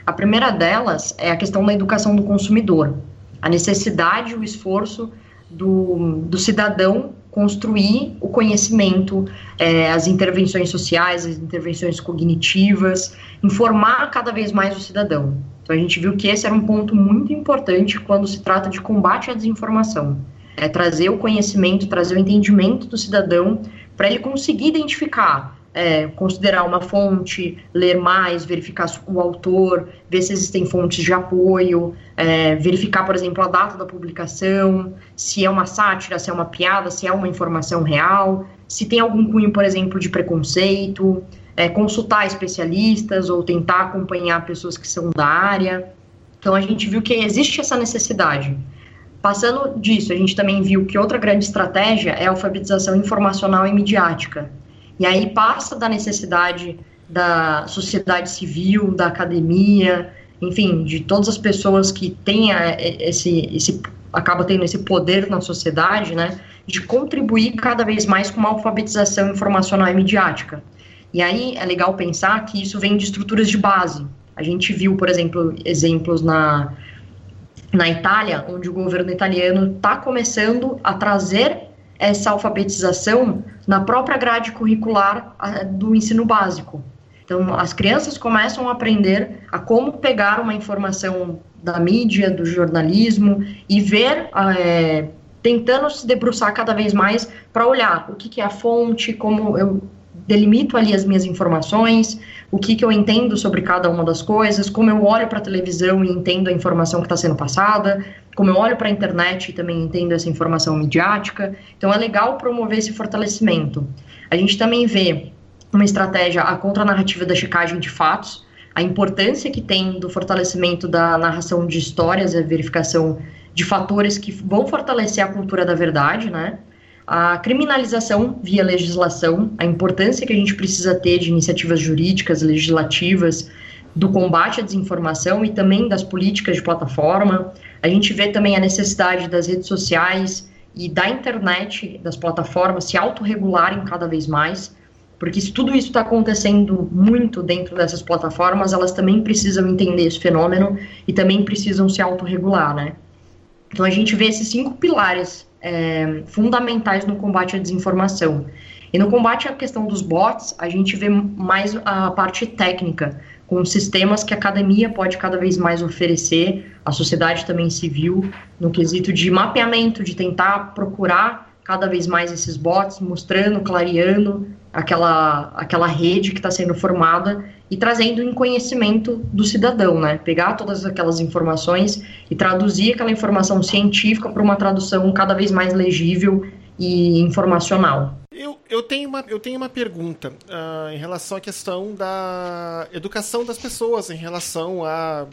A primeira delas é a questão da educação do consumidor, a necessidade e o esforço do, do cidadão construir o conhecimento, é, as intervenções sociais, as intervenções cognitivas, informar cada vez mais o cidadão. Então a gente viu que esse era um ponto muito importante quando se trata de combate à desinformação. É trazer o conhecimento, trazer o entendimento do cidadão para ele conseguir identificar é, considerar uma fonte, ler mais, verificar o autor, ver se existem fontes de apoio, é, verificar, por exemplo, a data da publicação, se é uma sátira, se é uma piada, se é uma informação real, se tem algum cunho, por exemplo, de preconceito, é, consultar especialistas ou tentar acompanhar pessoas que são da área. Então, a gente viu que existe essa necessidade. Passando disso, a gente também viu que outra grande estratégia é a alfabetização informacional e midiática e aí passa da necessidade da sociedade civil, da academia, enfim, de todas as pessoas que têm esse, esse acaba tendo esse poder na sociedade, né, de contribuir cada vez mais com uma alfabetização informacional e midiática. E aí é legal pensar que isso vem de estruturas de base. A gente viu, por exemplo, exemplos na, na Itália, onde o governo italiano está começando a trazer essa alfabetização na própria grade curricular do ensino básico. Então, as crianças começam a aprender a como pegar uma informação da mídia, do jornalismo e ver, é, tentando se debruçar cada vez mais para olhar o que, que, é a fonte, como eu delimito ali as minhas informações, o que, que eu entendo sobre cada uma das coisas, como eu olho para a televisão e entendo a informação que está sendo passada, como eu olho para a internet e também entendo essa informação midiática. Então é legal promover esse fortalecimento. A gente também vê uma estratégia, a contranarrativa da checagem de fatos, a importância que tem do fortalecimento da narração de histórias, a verificação de fatores que vão fortalecer a cultura da verdade, né? A criminalização via legislação, a importância que a gente precisa ter de iniciativas jurídicas, legislativas, do combate à desinformação e também das políticas de plataforma. A gente vê também a necessidade das redes sociais e da internet, das plataformas se autorregularem cada vez mais porque se tudo isso está acontecendo muito dentro dessas plataformas, elas também precisam entender esse fenômeno e também precisam se autorregular, né? Então a gente vê esses cinco pilares é, fundamentais no combate à desinformação. E no combate à questão dos bots, a gente vê mais a parte técnica, com sistemas que a academia pode cada vez mais oferecer, a sociedade também civil, no quesito de mapeamento, de tentar procurar cada vez mais esses bots, mostrando, clareando aquela, aquela rede que está sendo formada e trazendo em conhecimento do cidadão, né? Pegar todas aquelas informações e traduzir aquela informação científica para uma tradução cada vez mais legível e informacional. Eu, eu, tenho, uma, eu tenho uma pergunta uh, em relação à questão da educação das pessoas, em relação a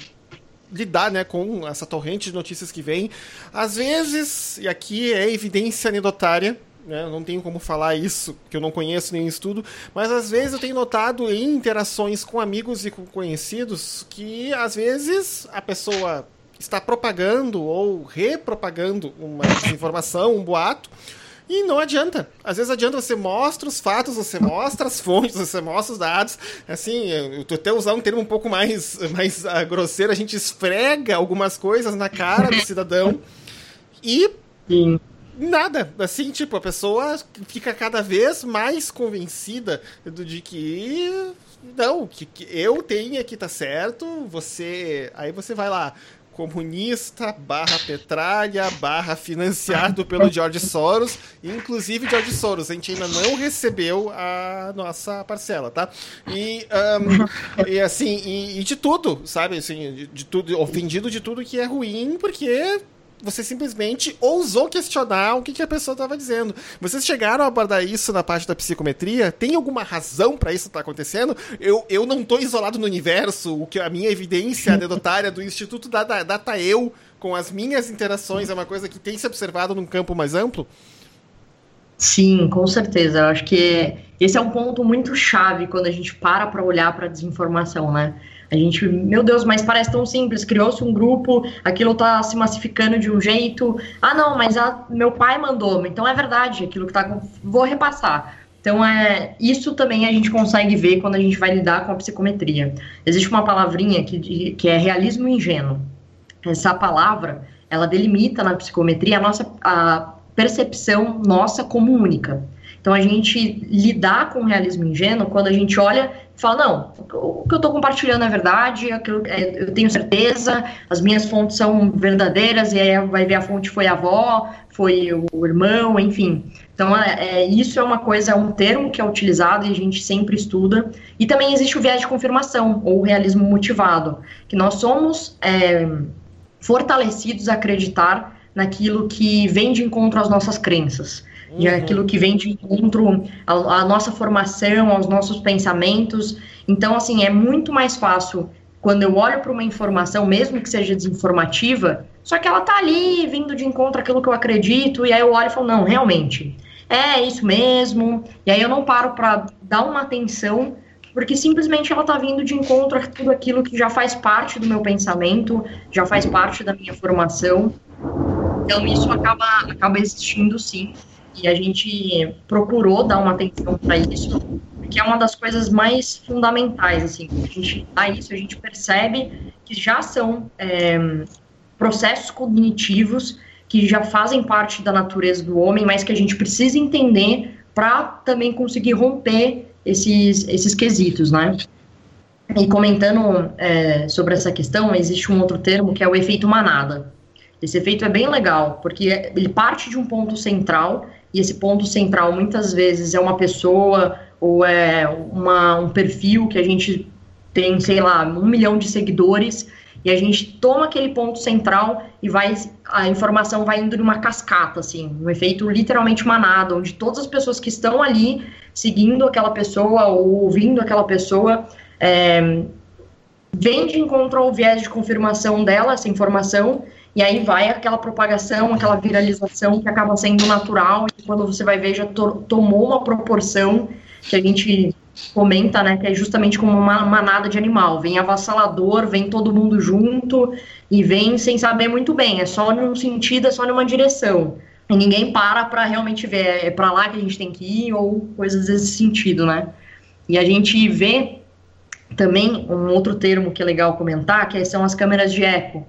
lidar né, com essa torrente de notícias que vem. Às vezes, e aqui é evidência anedotária, né? Eu não tenho como falar isso, que eu não conheço nenhum estudo, mas às vezes eu tenho notado em interações com amigos e com conhecidos que às vezes a pessoa está propagando ou repropagando uma desinformação, um boato, e não adianta. Às vezes adianta você mostra os fatos, você mostra as fontes, você mostra os dados. Assim, eu tô até usar um termo um pouco mais, (laughs) mais uh, grosseiro, a gente esfrega algumas coisas na cara do cidadão e Sim nada. Assim, tipo, a pessoa fica cada vez mais convencida de que não, que, que eu tenho que tá certo, você. Aí você vai lá. Comunista, barra petralha, barra financiado (laughs) pelo George Soros. Inclusive, George Soros, a gente ainda não recebeu a nossa parcela, tá? E, um, e assim, e, e, de tudo, sabe? Assim, de, de tudo, ofendido de tudo que é ruim, porque você simplesmente ousou questionar o que, que a pessoa estava dizendo. Vocês chegaram a abordar isso na parte da psicometria? Tem alguma razão para isso estar tá acontecendo? Eu, eu não estou isolado no universo, o que a minha evidência (laughs) anedotária do Instituto Data, Data Eu, com as minhas interações, é uma coisa que tem se observado num campo mais amplo? Sim, com certeza. Eu acho que esse é um ponto muito chave quando a gente para para olhar para a desinformação, né? A gente, meu Deus, mas parece tão simples. Criou-se um grupo, aquilo está se massificando de um jeito. Ah, não, mas a, meu pai mandou. Então é verdade, aquilo que está. Vou repassar. Então, é, isso também a gente consegue ver quando a gente vai lidar com a psicometria. Existe uma palavrinha que, que é realismo ingênuo. Essa palavra, ela delimita na psicometria a nossa a percepção nossa como única. Então, a gente lidar com o realismo ingênuo quando a gente olha fala: não, o que eu estou compartilhando é verdade, é, eu tenho certeza, as minhas fontes são verdadeiras, e aí vai ver a fonte foi a avó, foi o irmão, enfim. Então, é, é, isso é uma coisa, é um termo que é utilizado e a gente sempre estuda. E também existe o viés de confirmação, ou realismo motivado, que nós somos é, fortalecidos a acreditar naquilo que vem de encontro às nossas crenças uhum. e aquilo que vem de encontro à, nossa formação, aos nossos pensamentos. Então, assim, é muito mais fácil quando eu olho para uma informação, mesmo que seja desinformativa, só que ela tá ali vindo de encontro àquilo que eu acredito, e aí eu olho e falo, não, realmente, é isso mesmo, e aí eu não paro para dar uma atenção, porque simplesmente ela tá vindo de encontro a tudo aquilo que já faz parte do meu pensamento, já faz parte da minha formação, então isso acaba, acaba existindo sim e a gente procurou dar uma atenção para isso, porque é uma das coisas mais fundamentais, assim, a gente dá isso, a gente percebe que já são é, processos cognitivos que já fazem parte da natureza do homem, mas que a gente precisa entender para também conseguir romper esses, esses quesitos, né? E comentando é, sobre essa questão, existe um outro termo que é o efeito manada. Esse efeito é bem legal, porque ele parte de um ponto central e esse ponto central muitas vezes é uma pessoa ou é uma, um perfil que a gente tem, sei lá, um milhão de seguidores e a gente toma aquele ponto central e vai a informação vai indo numa cascata, assim, um efeito literalmente manada, onde todas as pessoas que estão ali seguindo aquela pessoa ou ouvindo aquela pessoa é, vem de encontro ao viés de confirmação dela, essa informação, e aí vai aquela propagação, aquela viralização que acaba sendo natural, e quando você vai ver já to tomou uma proporção que a gente comenta, né, que é justamente como uma manada de animal, vem avassalador, vem todo mundo junto e vem sem saber muito bem, é só num sentido, é só numa direção. E ninguém para para realmente ver, é para lá que a gente tem que ir ou coisas desse sentido, né? E a gente vê também um outro termo que é legal comentar, que são as câmeras de eco,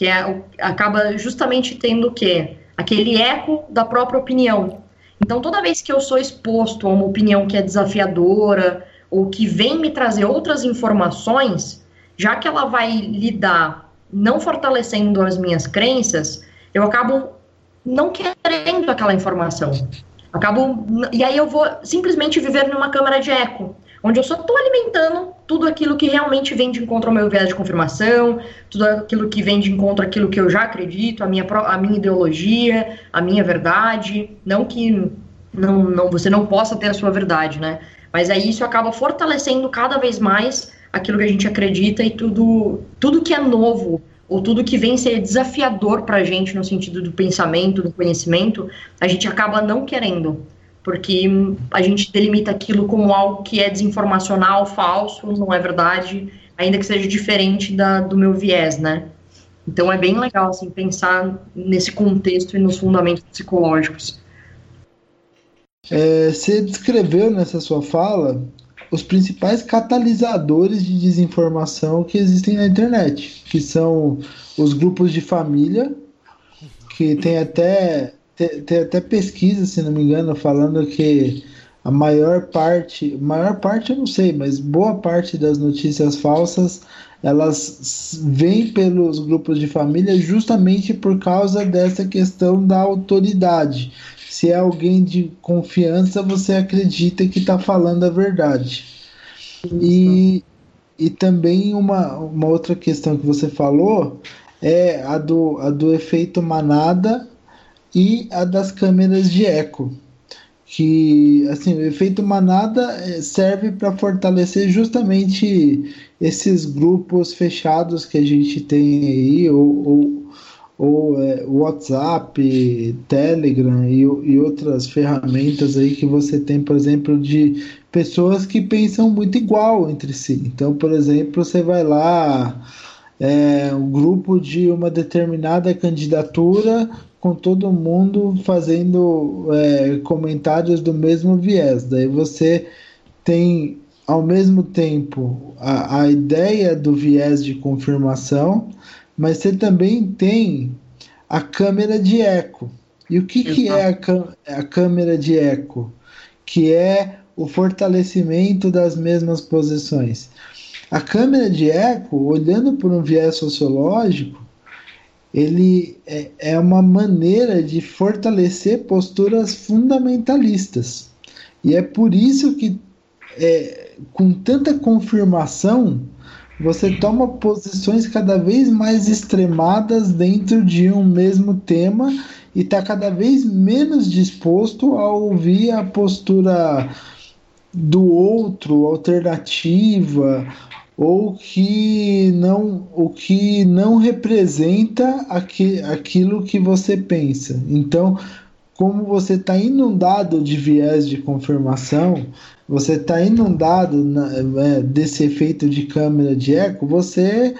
que é, acaba justamente tendo o quê? Aquele eco da própria opinião. Então, toda vez que eu sou exposto a uma opinião que é desafiadora ou que vem me trazer outras informações, já que ela vai lidar não fortalecendo as minhas crenças, eu acabo não querendo aquela informação. Acabo e aí eu vou simplesmente viver numa câmara de eco, onde eu só estou alimentando tudo aquilo que realmente vem de encontro ao meu viés de confirmação, tudo aquilo que vem de encontro àquilo que eu já acredito, a minha, a minha ideologia, a minha verdade. Não que não, não, você não possa ter a sua verdade, né? Mas aí isso acaba fortalecendo cada vez mais aquilo que a gente acredita e tudo, tudo que é novo ou tudo que vem ser desafiador para a gente no sentido do pensamento, do conhecimento, a gente acaba não querendo porque a gente delimita aquilo como algo que é desinformacional, falso, não é verdade, ainda que seja diferente da, do meu viés, né? Então é bem legal assim pensar nesse contexto e nos fundamentos psicológicos. É, você descreveu nessa sua fala os principais catalisadores de desinformação que existem na internet, que são os grupos de família, que tem até tem, tem, até pesquisa, se não me engano, falando que a maior parte, maior parte eu não sei, mas boa parte das notícias falsas elas vêm pelos grupos de família justamente por causa dessa questão da autoridade. Se é alguém de confiança, você acredita que está falando a verdade. E, e também uma, uma outra questão que você falou é a do, a do efeito manada e a das câmeras de eco que assim o efeito manada eh, serve para fortalecer justamente esses grupos fechados que a gente tem aí ou, ou, ou é, WhatsApp, Telegram e, e outras ferramentas aí que você tem, por exemplo, de pessoas que pensam muito igual entre si. Então, por exemplo, você vai lá é, um grupo de uma determinada candidatura com todo mundo fazendo é, comentários do mesmo viés. Daí você tem ao mesmo tempo a, a ideia do viés de confirmação, mas você também tem a câmera de eco. E o que, que é a, a câmera de eco? Que é o fortalecimento das mesmas posições. A câmera de eco, olhando por um viés sociológico, ele é, é uma maneira de fortalecer posturas fundamentalistas. E é por isso que, é, com tanta confirmação, você toma posições cada vez mais extremadas dentro de um mesmo tema e está cada vez menos disposto a ouvir a postura do outro, alternativa, ou que não o que não representa aqui, aquilo que você pensa. Então, como você está inundado de viés de confirmação, você está inundado na, é, desse efeito de câmera de eco, você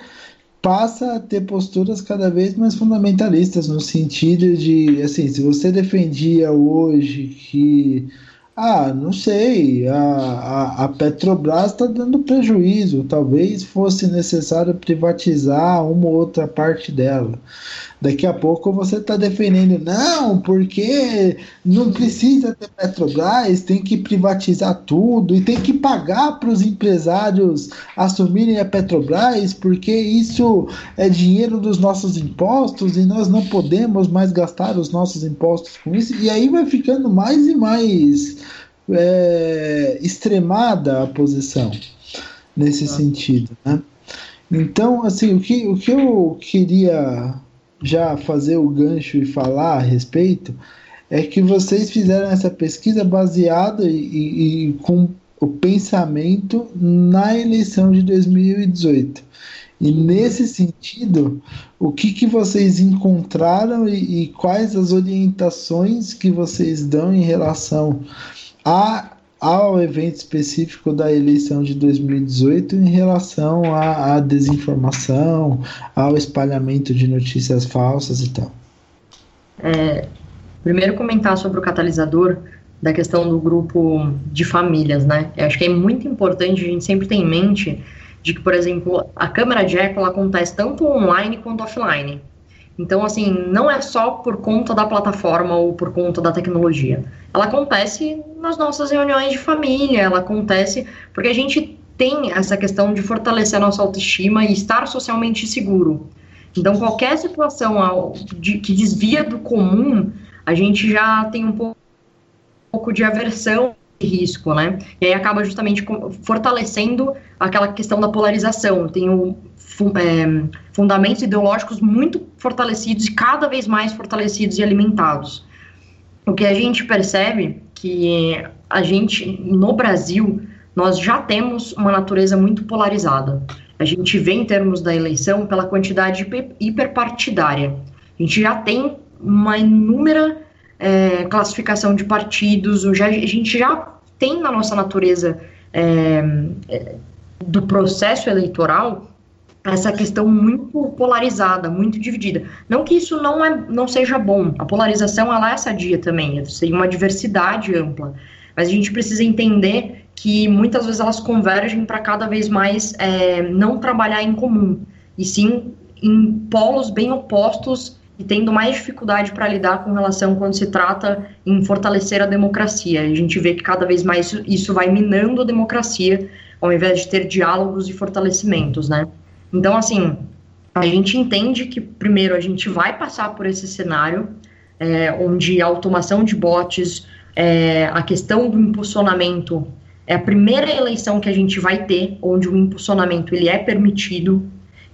passa a ter posturas cada vez mais fundamentalistas no sentido de assim, se você defendia hoje que ah, não sei. A, a, a Petrobras está dando prejuízo. Talvez fosse necessário privatizar uma ou outra parte dela. Daqui a pouco você está defendendo, não, porque não precisa ter Petrobras, tem que privatizar tudo e tem que pagar para os empresários assumirem a Petrobras, porque isso é dinheiro dos nossos impostos e nós não podemos mais gastar os nossos impostos com isso. E aí vai ficando mais e mais é, extremada a posição nesse ah. sentido, né? Então, assim, o que, o que eu queria já fazer o gancho e falar a respeito é que vocês fizeram essa pesquisa baseada e, e, e com o pensamento na eleição de 2018. E nesse sentido, o que, que vocês encontraram e, e quais as orientações que vocês dão em relação a ao evento específico da eleição de 2018 em relação à, à, desinformação, ao espalhamento de notícias falsas e tal. É, primeiro comentar sobre o catalisador da questão do grupo de famílias, né? Eu acho que é muito importante a gente sempre ter em mente de que, por exemplo, a câmera de eco acontece tanto online quanto offline. Então, assim, não é só por conta da plataforma ou por conta da tecnologia. Ela acontece nas nossas reuniões de família, ela acontece porque a gente tem essa questão de fortalecer a nossa autoestima e estar socialmente seguro. Então, qualquer situação que desvia do comum, a gente já tem um pouco de aversão risco, né? E aí acaba justamente fortalecendo aquela questão da polarização. Tem o é, fundamentos ideológicos muito fortalecidos e cada vez mais fortalecidos e alimentados. O que a gente percebe que a gente, no Brasil, nós já temos uma natureza muito polarizada. A gente vê em termos da eleição pela quantidade hiperpartidária. A gente já tem uma inúmera é, classificação de partidos, já, a gente já tem na nossa natureza é, é do processo eleitoral essa questão muito polarizada, muito dividida. Não que isso não, é, não seja bom, a polarização ela é sadia também, seria uma diversidade ampla, mas a gente precisa entender que muitas vezes elas convergem para cada vez mais é, não trabalhar em comum, e sim em polos bem opostos e tendo mais dificuldade para lidar com relação quando se trata em fortalecer a democracia. A gente vê que cada vez mais isso vai minando a democracia, ao invés de ter diálogos e fortalecimentos, né? Então, assim, a gente entende que, primeiro, a gente vai passar por esse cenário, é, onde a automação de bots, é, a questão do impulsionamento, é a primeira eleição que a gente vai ter, onde o impulsionamento ele é permitido.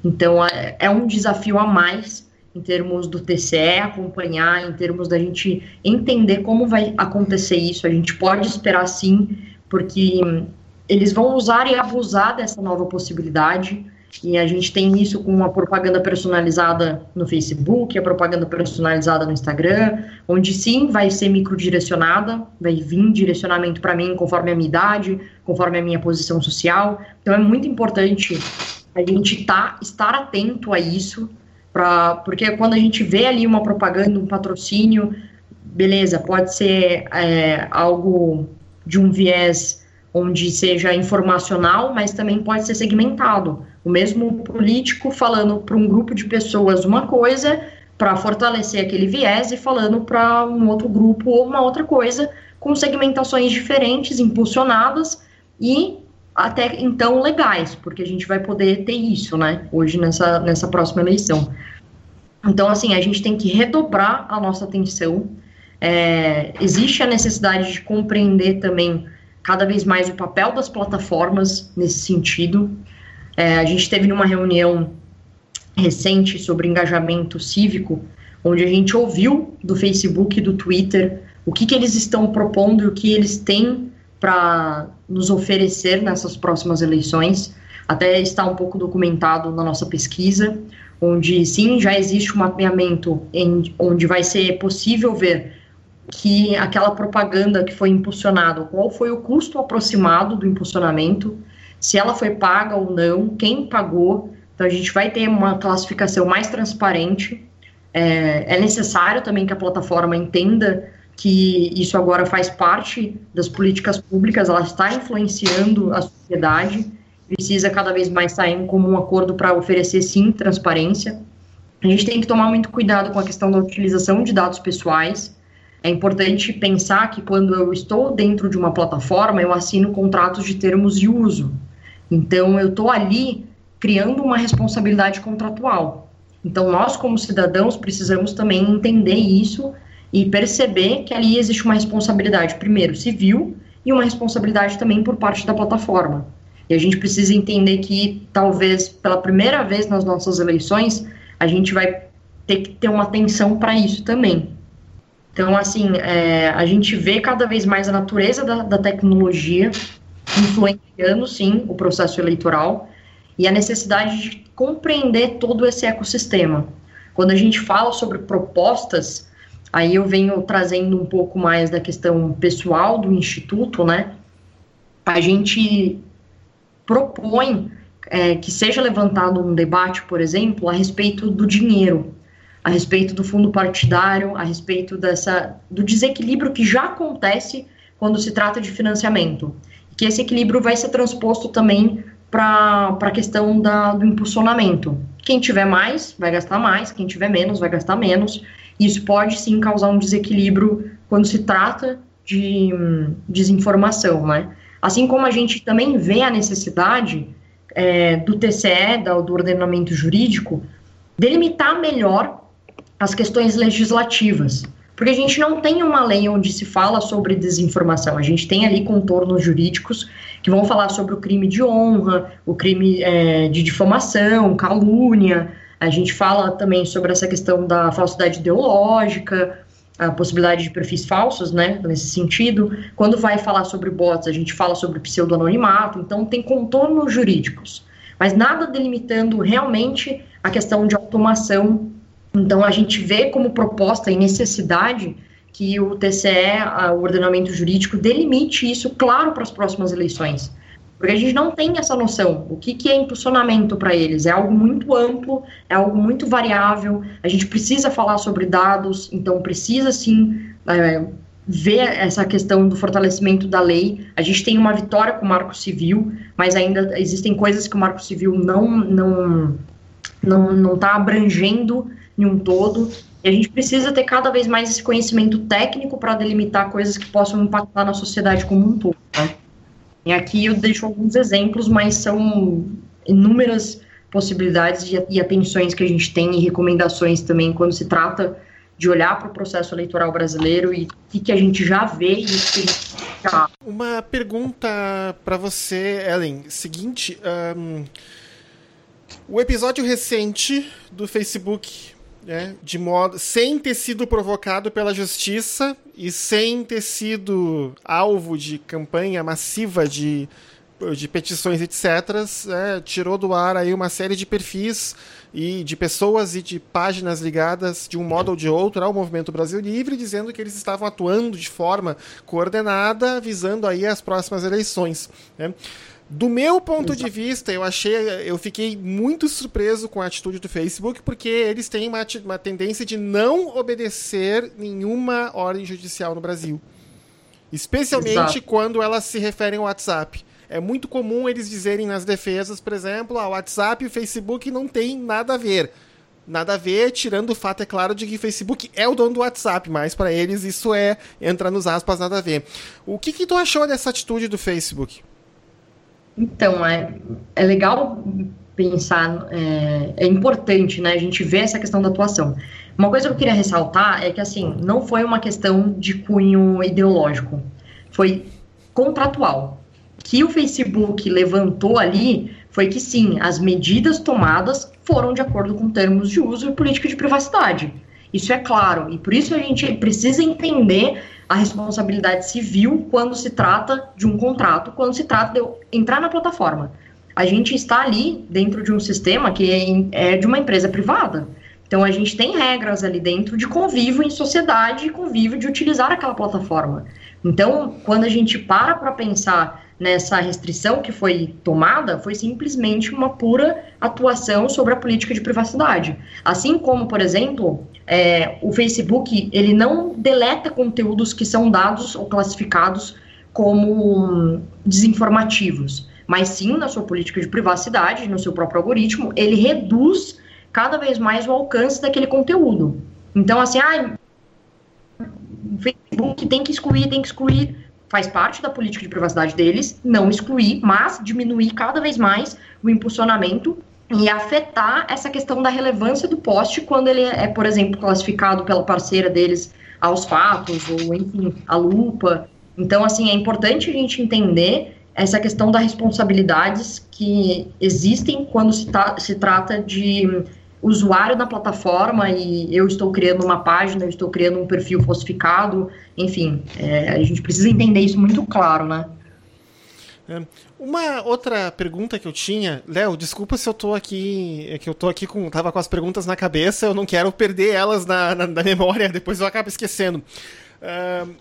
Então, é, é um desafio a mais em termos do TCE acompanhar, em termos da gente entender como vai acontecer isso. A gente pode esperar sim, porque eles vão usar e abusar dessa nova possibilidade. E a gente tem isso com a propaganda personalizada no Facebook, a propaganda personalizada no Instagram, onde sim vai ser microdirecionada, vai vir direcionamento para mim conforme a minha idade, conforme a minha posição social. Então é muito importante a gente tá, estar atento a isso, pra, porque quando a gente vê ali uma propaganda, um patrocínio, beleza, pode ser é, algo de um viés onde seja informacional, mas também pode ser segmentado. O mesmo político falando para um grupo de pessoas uma coisa para fortalecer aquele viés e falando para um outro grupo ou uma outra coisa com segmentações diferentes, impulsionadas e até então legais, porque a gente vai poder ter isso, né, hoje nessa, nessa próxima eleição. Então, assim, a gente tem que redobrar a nossa atenção. É, existe a necessidade de compreender também cada vez mais o papel das plataformas nesse sentido. É, a gente teve numa reunião recente sobre engajamento cívico, onde a gente ouviu do Facebook e do Twitter o que, que eles estão propondo e o que eles têm para nos oferecer nessas próximas eleições. Até está um pouco documentado na nossa pesquisa, onde sim já existe um mapeamento em, onde vai ser possível ver que aquela propaganda que foi impulsionada, qual foi o custo aproximado do impulsionamento, se ela foi paga ou não, quem pagou. Então a gente vai ter uma classificação mais transparente. É, é necessário também que a plataforma entenda que isso agora faz parte das políticas públicas, ela está influenciando a sociedade, precisa cada vez mais sair em comum acordo para oferecer sim transparência. A gente tem que tomar muito cuidado com a questão da utilização de dados pessoais. É importante pensar que quando eu estou dentro de uma plataforma, eu assino contratos de termos de uso. Então, eu estou ali criando uma responsabilidade contratual. Então, nós, como cidadãos, precisamos também entender isso e perceber que ali existe uma responsabilidade, primeiro, civil, e uma responsabilidade também por parte da plataforma. E a gente precisa entender que, talvez, pela primeira vez nas nossas eleições, a gente vai ter que ter uma atenção para isso também. Então, assim, é, a gente vê cada vez mais a natureza da, da tecnologia influenciando, sim, o processo eleitoral e a necessidade de compreender todo esse ecossistema. Quando a gente fala sobre propostas, aí eu venho trazendo um pouco mais da questão pessoal do Instituto, né? A gente propõe é, que seja levantado um debate, por exemplo, a respeito do dinheiro, a respeito do fundo partidário, a respeito dessa, do desequilíbrio que já acontece quando se trata de financiamento. Que esse equilíbrio vai ser transposto também para a questão da, do impulsionamento. Quem tiver mais vai gastar mais, quem tiver menos vai gastar menos. Isso pode sim causar um desequilíbrio quando se trata de hum, desinformação, né? Assim como a gente também vê a necessidade é, do TCE, do, do ordenamento jurídico, delimitar melhor as questões legislativas. Porque a gente não tem uma lei onde se fala sobre desinformação, a gente tem ali contornos jurídicos que vão falar sobre o crime de honra, o crime é, de difamação, calúnia, a gente fala também sobre essa questão da falsidade ideológica, a possibilidade de perfis falsos, né, nesse sentido. Quando vai falar sobre bots, a gente fala sobre pseudo-anonimato, então tem contornos jurídicos, mas nada delimitando realmente a questão de automação. Então a gente vê como proposta e necessidade que o TCE, o ordenamento jurídico, delimite isso claro para as próximas eleições. Porque a gente não tem essa noção. O que, que é impulsionamento para eles? É algo muito amplo, é algo muito variável. A gente precisa falar sobre dados, então precisa sim é, ver essa questão do fortalecimento da lei. A gente tem uma vitória com o Marco Civil, mas ainda existem coisas que o Marco Civil não não não não está abrangendo em um todo. E a gente precisa ter cada vez mais esse conhecimento técnico para delimitar coisas que possam impactar na sociedade como um todo. Né? E aqui eu deixo alguns exemplos, mas são inúmeras possibilidades e atenções que a gente tem e recomendações também quando se trata de olhar para o processo eleitoral brasileiro e o que, a gente já vê e o que a gente já... Uma pergunta para você, Ellen. Seguinte, um, o episódio recente do Facebook né, de modo sem ter sido provocado pela justiça e sem ter sido alvo de campanha massiva de, de petições, etc., né, tirou do ar aí uma série de perfis e de pessoas e de páginas ligadas de um modo ou de outro ao Movimento Brasil Livre, dizendo que eles estavam atuando de forma coordenada, visando aí as próximas eleições. Né? Do meu ponto Exato. de vista, eu achei, eu fiquei muito surpreso com a atitude do Facebook, porque eles têm uma, uma tendência de não obedecer nenhuma ordem judicial no Brasil. Especialmente Exato. quando elas se referem ao WhatsApp. É muito comum eles dizerem nas defesas, por exemplo, o WhatsApp e o Facebook não tem nada a ver. Nada a ver, tirando o fato, é claro, de que o Facebook é o dono do WhatsApp, mas para eles isso é, entra nos aspas, nada a ver. O que, que tu achou dessa atitude do Facebook? Então, é, é legal pensar, é, é, importante, né, a gente ver essa questão da atuação. Uma coisa que eu queria ressaltar é que, assim, não foi uma questão de cunho ideológico, foi contratual. Que o Facebook levantou ali foi que, sim, as medidas tomadas foram de acordo com termos de uso e política de privacidade. Isso é claro, e por isso a gente precisa entender a responsabilidade civil quando se trata de um contrato, quando se trata de entrar na plataforma. A gente está ali dentro de um sistema que é, é de uma empresa privada. Então a gente tem regras ali dentro de convívio em sociedade e convívio de utilizar aquela plataforma. Então, quando a gente para para pensar nessa restrição que foi tomada, foi simplesmente uma pura atuação sobre a política de privacidade. Assim como, por exemplo, é, o Facebook ele não deleta conteúdos que são dados ou classificados como desinformativos, mas sim na sua política de privacidade, no seu próprio algoritmo, ele reduz cada vez mais o alcance daquele conteúdo. Então, assim, ah, o Facebook tem que excluir, tem que excluir, faz parte da política de privacidade deles, não excluir, mas diminuir cada vez mais o impulsionamento e afetar essa questão da relevância do post quando ele é, por exemplo, classificado pela parceira deles aos fatos, ou enfim, a lupa. Então, assim, é importante a gente entender essa questão das responsabilidades que existem quando se, ta, se trata de usuário da plataforma e eu estou criando uma página, eu estou criando um perfil falsificado, enfim, é, a gente precisa entender isso muito claro, né? É. Uma outra pergunta que eu tinha, Léo, desculpa se eu tô aqui, é que eu tô aqui com, tava com as perguntas na cabeça, eu não quero perder elas na, na, na memória, (laughs) depois eu acabo esquecendo. Uh,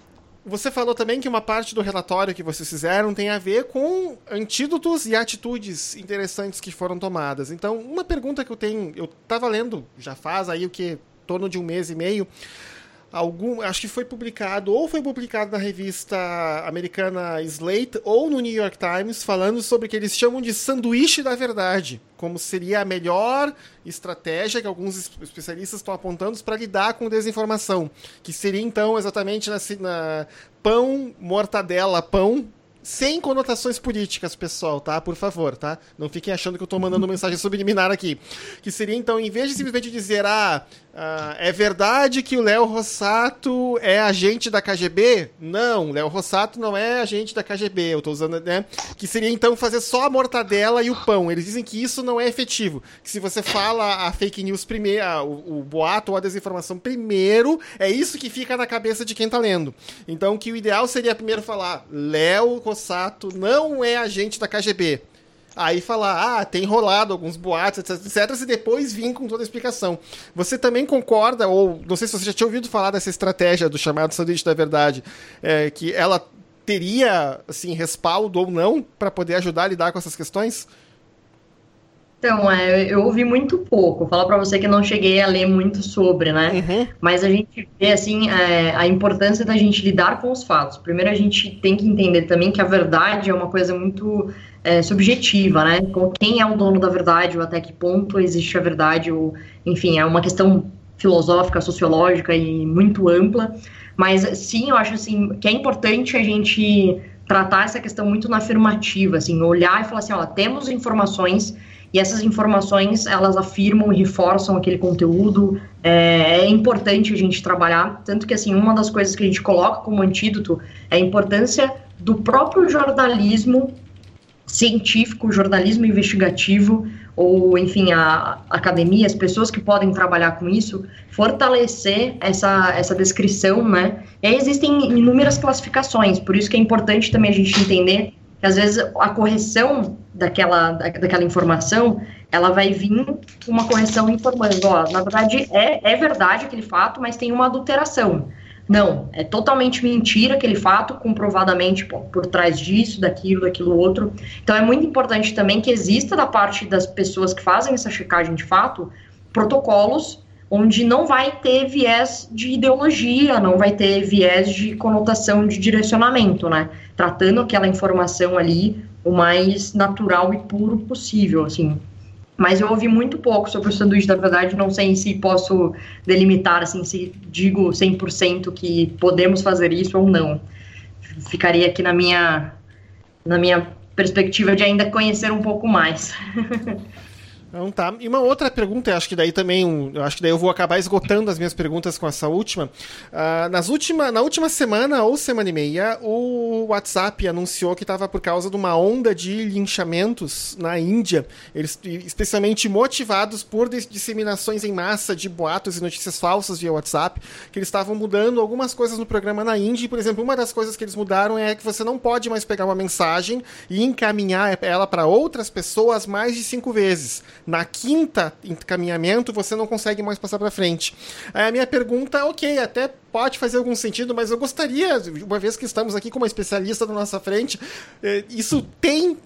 você falou também que uma parte do relatório que vocês fizeram tem a ver com antídotos e atitudes interessantes que foram tomadas. Então, uma pergunta que eu tenho, eu estava lendo já faz aí o que, torno de um mês e meio, algum, acho que foi publicado, ou foi publicado na revista americana Slate, ou no New York Times, falando sobre o que eles chamam de sanduíche da verdade, como seria a melhor estratégia que alguns especialistas estão apontando para lidar com desinformação, que seria então exatamente na, na pão, mortadela, pão, sem conotações políticas, pessoal, tá? Por favor, tá? Não fiquem achando que eu tô mandando mensagem subliminar aqui. Que seria, então, em vez de simplesmente dizer, ah, ah, é verdade que o Léo Rossato é agente da KGB? Não, Léo Rossato não é agente da KGB. Eu tô usando, né? Que seria então fazer só a mortadela e o pão. Eles dizem que isso não é efetivo. Que se você fala a fake news primeiro, o, o boato ou a desinformação primeiro, é isso que fica na cabeça de quem tá lendo. Então, que o ideal seria primeiro falar: Léo Rossato não é agente da KGB aí falar, ah, tem rolado alguns boatos, etc, etc, e depois vir com toda a explicação. Você também concorda, ou não sei se você já tinha ouvido falar dessa estratégia do chamado sanduíche da verdade, é, que ela teria, assim, respaldo ou não para poder ajudar a lidar com essas questões? Então, é, eu ouvi muito pouco. Falar para você que não cheguei a ler muito sobre, né? Uhum. Mas a gente vê, assim, é, a importância da gente lidar com os fatos. Primeiro, a gente tem que entender também que a verdade é uma coisa muito é, subjetiva, né? Quem é o dono da verdade, ou até que ponto existe a verdade, ou, enfim, é uma questão filosófica, sociológica e muito ampla. Mas, sim, eu acho, assim, que é importante a gente tratar essa questão muito na afirmativa, assim, olhar e falar assim, ó, temos informações e essas informações elas afirmam e reforçam aquele conteúdo. É, é, importante a gente trabalhar, tanto que assim uma das coisas que a gente coloca como antídoto é a importância do próprio jornalismo científico, jornalismo investigativo ou enfim a, academia, as pessoas que podem trabalhar com isso, fortalecer essa, essa descrição, né? E aí existem inúmeras classificações, por isso que é importante também a gente entender que às vezes a correção daquela, daquela informação, ela vai vir uma correção informando, ó, na verdade é, é verdade aquele fato, mas tem uma adulteração. Não, é totalmente mentira aquele fato, comprovadamente por, por trás disso, daquilo, daquilo outro. Então é muito importante também que exista da parte das pessoas que fazem essa checagem de fato, protocolos onde não vai ter viés de ideologia, não vai ter viés de conotação de direcionamento, né? Tratando aquela informação ali o mais natural e puro possível, assim. Mas eu ouvi muito pouco sobre o sanduíche da verdade, não sei se posso delimitar, assim, se digo 100% que podemos fazer isso ou não. Ficaria aqui na minha, na minha perspectiva de ainda conhecer um pouco mais. (laughs) Então tá. E uma outra pergunta, acho que daí também, eu acho que daí eu vou acabar esgotando as minhas perguntas com essa última. Uh, nas última, na última semana ou semana e meia, o WhatsApp anunciou que estava por causa de uma onda de linchamentos na Índia, eles especialmente motivados por disseminações em massa de boatos e notícias falsas via WhatsApp, que eles estavam mudando algumas coisas no programa na Índia. Por exemplo, uma das coisas que eles mudaram é que você não pode mais pegar uma mensagem e encaminhar ela para outras pessoas mais de cinco vezes na quinta encaminhamento, você não consegue mais passar para frente. Aí a minha pergunta, ok, até pode fazer algum sentido, mas eu gostaria, uma vez que estamos aqui com uma especialista na nossa frente, eh, isso tem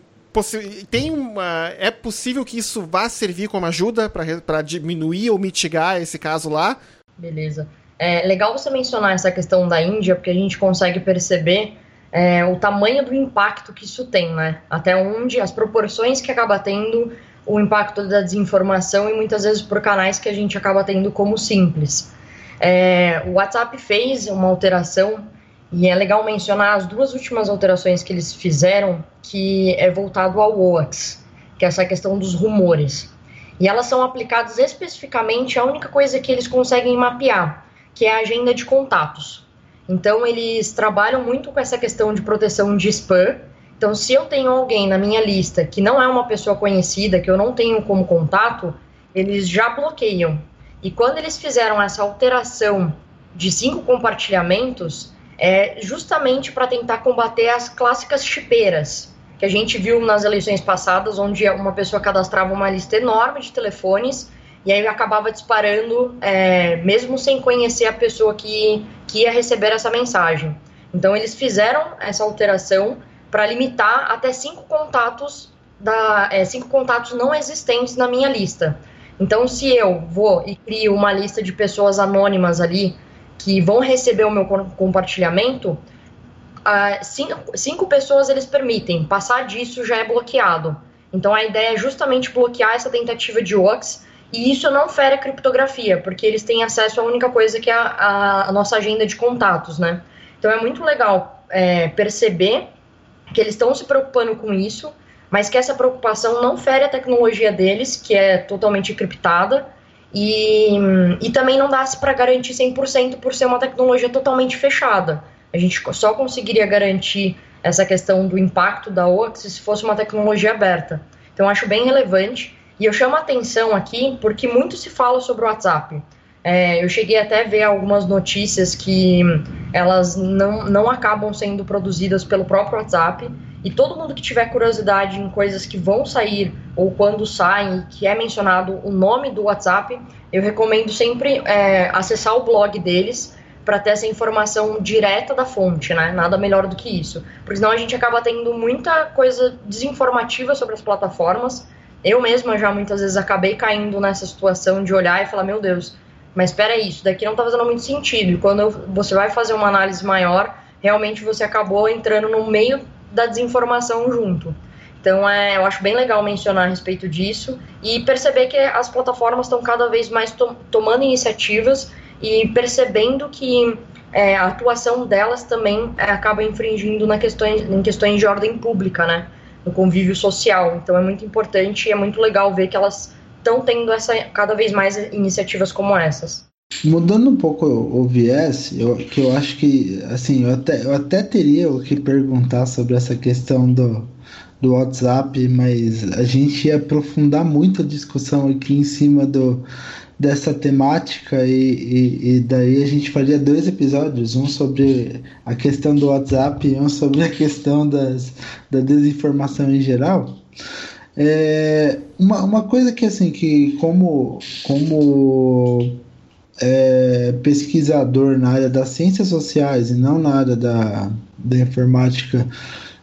tem uma é possível que isso vá servir como ajuda para diminuir ou mitigar esse caso lá? Beleza. É legal você mencionar essa questão da Índia, porque a gente consegue perceber é, o tamanho do impacto que isso tem, né? Até onde as proporções que acaba tendo o impacto da desinformação e muitas vezes por canais que a gente acaba tendo como simples. É, o WhatsApp fez uma alteração e é legal mencionar as duas últimas alterações que eles fizeram, que é voltado ao OAX, que é essa questão dos rumores. E elas são aplicadas especificamente à única coisa que eles conseguem mapear, que é a agenda de contatos. Então, eles trabalham muito com essa questão de proteção de spam. Então, se eu tenho alguém na minha lista que não é uma pessoa conhecida, que eu não tenho como contato, eles já bloqueiam. E quando eles fizeram essa alteração de cinco compartilhamentos, é justamente para tentar combater as clássicas chipeiras, que a gente viu nas eleições passadas, onde uma pessoa cadastrava uma lista enorme de telefones e aí acabava disparando, é, mesmo sem conhecer a pessoa que, que ia receber essa mensagem. Então eles fizeram essa alteração para limitar até cinco contatos da, é, cinco contatos não existentes na minha lista. Então, se eu vou e crio uma lista de pessoas anônimas ali que vão receber o meu compartilhamento, cinco, cinco pessoas eles permitem, passar disso já é bloqueado. Então, a ideia é justamente bloquear essa tentativa de hoax e isso não fere a criptografia, porque eles têm acesso à única coisa que é a, a nossa agenda de contatos, né? Então é muito legal é, perceber que eles estão se preocupando com isso, mas que essa preocupação não fere a tecnologia deles, que é totalmente criptada, e, e também não dá-se para garantir 100% por ser uma tecnologia totalmente fechada. A gente só conseguiria garantir essa questão do impacto da OAX se fosse uma tecnologia aberta. Então acho bem relevante e eu chamo a atenção aqui porque muito se fala sobre o WhatsApp. É, eu cheguei até a ver algumas notícias que elas não, não acabam sendo produzidas pelo próprio WhatsApp. E todo mundo que tiver curiosidade em coisas que vão sair ou quando saem, que é mencionado o nome do WhatsApp, eu recomendo sempre é, acessar o blog deles para ter essa informação direta da fonte, né? Nada melhor do que isso. Porque senão a gente acaba tendo muita coisa desinformativa sobre as plataformas eu mesma já muitas vezes acabei caindo nessa situação de olhar e falar, meu Deus, mas espera aí, isso daqui não está fazendo muito sentido. E quando você vai fazer uma análise maior, realmente você acabou entrando no meio da desinformação junto. Então, é, eu acho bem legal mencionar a respeito disso e perceber que as plataformas estão cada vez mais to tomando iniciativas e percebendo que é, a atuação delas também é, acaba infringindo na questões, em questões de ordem pública, né? no convívio social. Então é muito importante e é muito legal ver que elas estão tendo essa cada vez mais iniciativas como essas. Mudando um pouco o, viés, eu, que eu acho que assim, eu até, eu até teria o que perguntar sobre essa questão do, do WhatsApp, mas a gente ia aprofundar muito a discussão aqui em cima do, dessa temática e, e, e, daí a gente faria dois episódios, um sobre a questão do WhatsApp e um sobre a questão das, da desinformação em geral. É, uma, uma coisa que assim que como como é, pesquisador na área das ciências sociais e não na área da, da informática,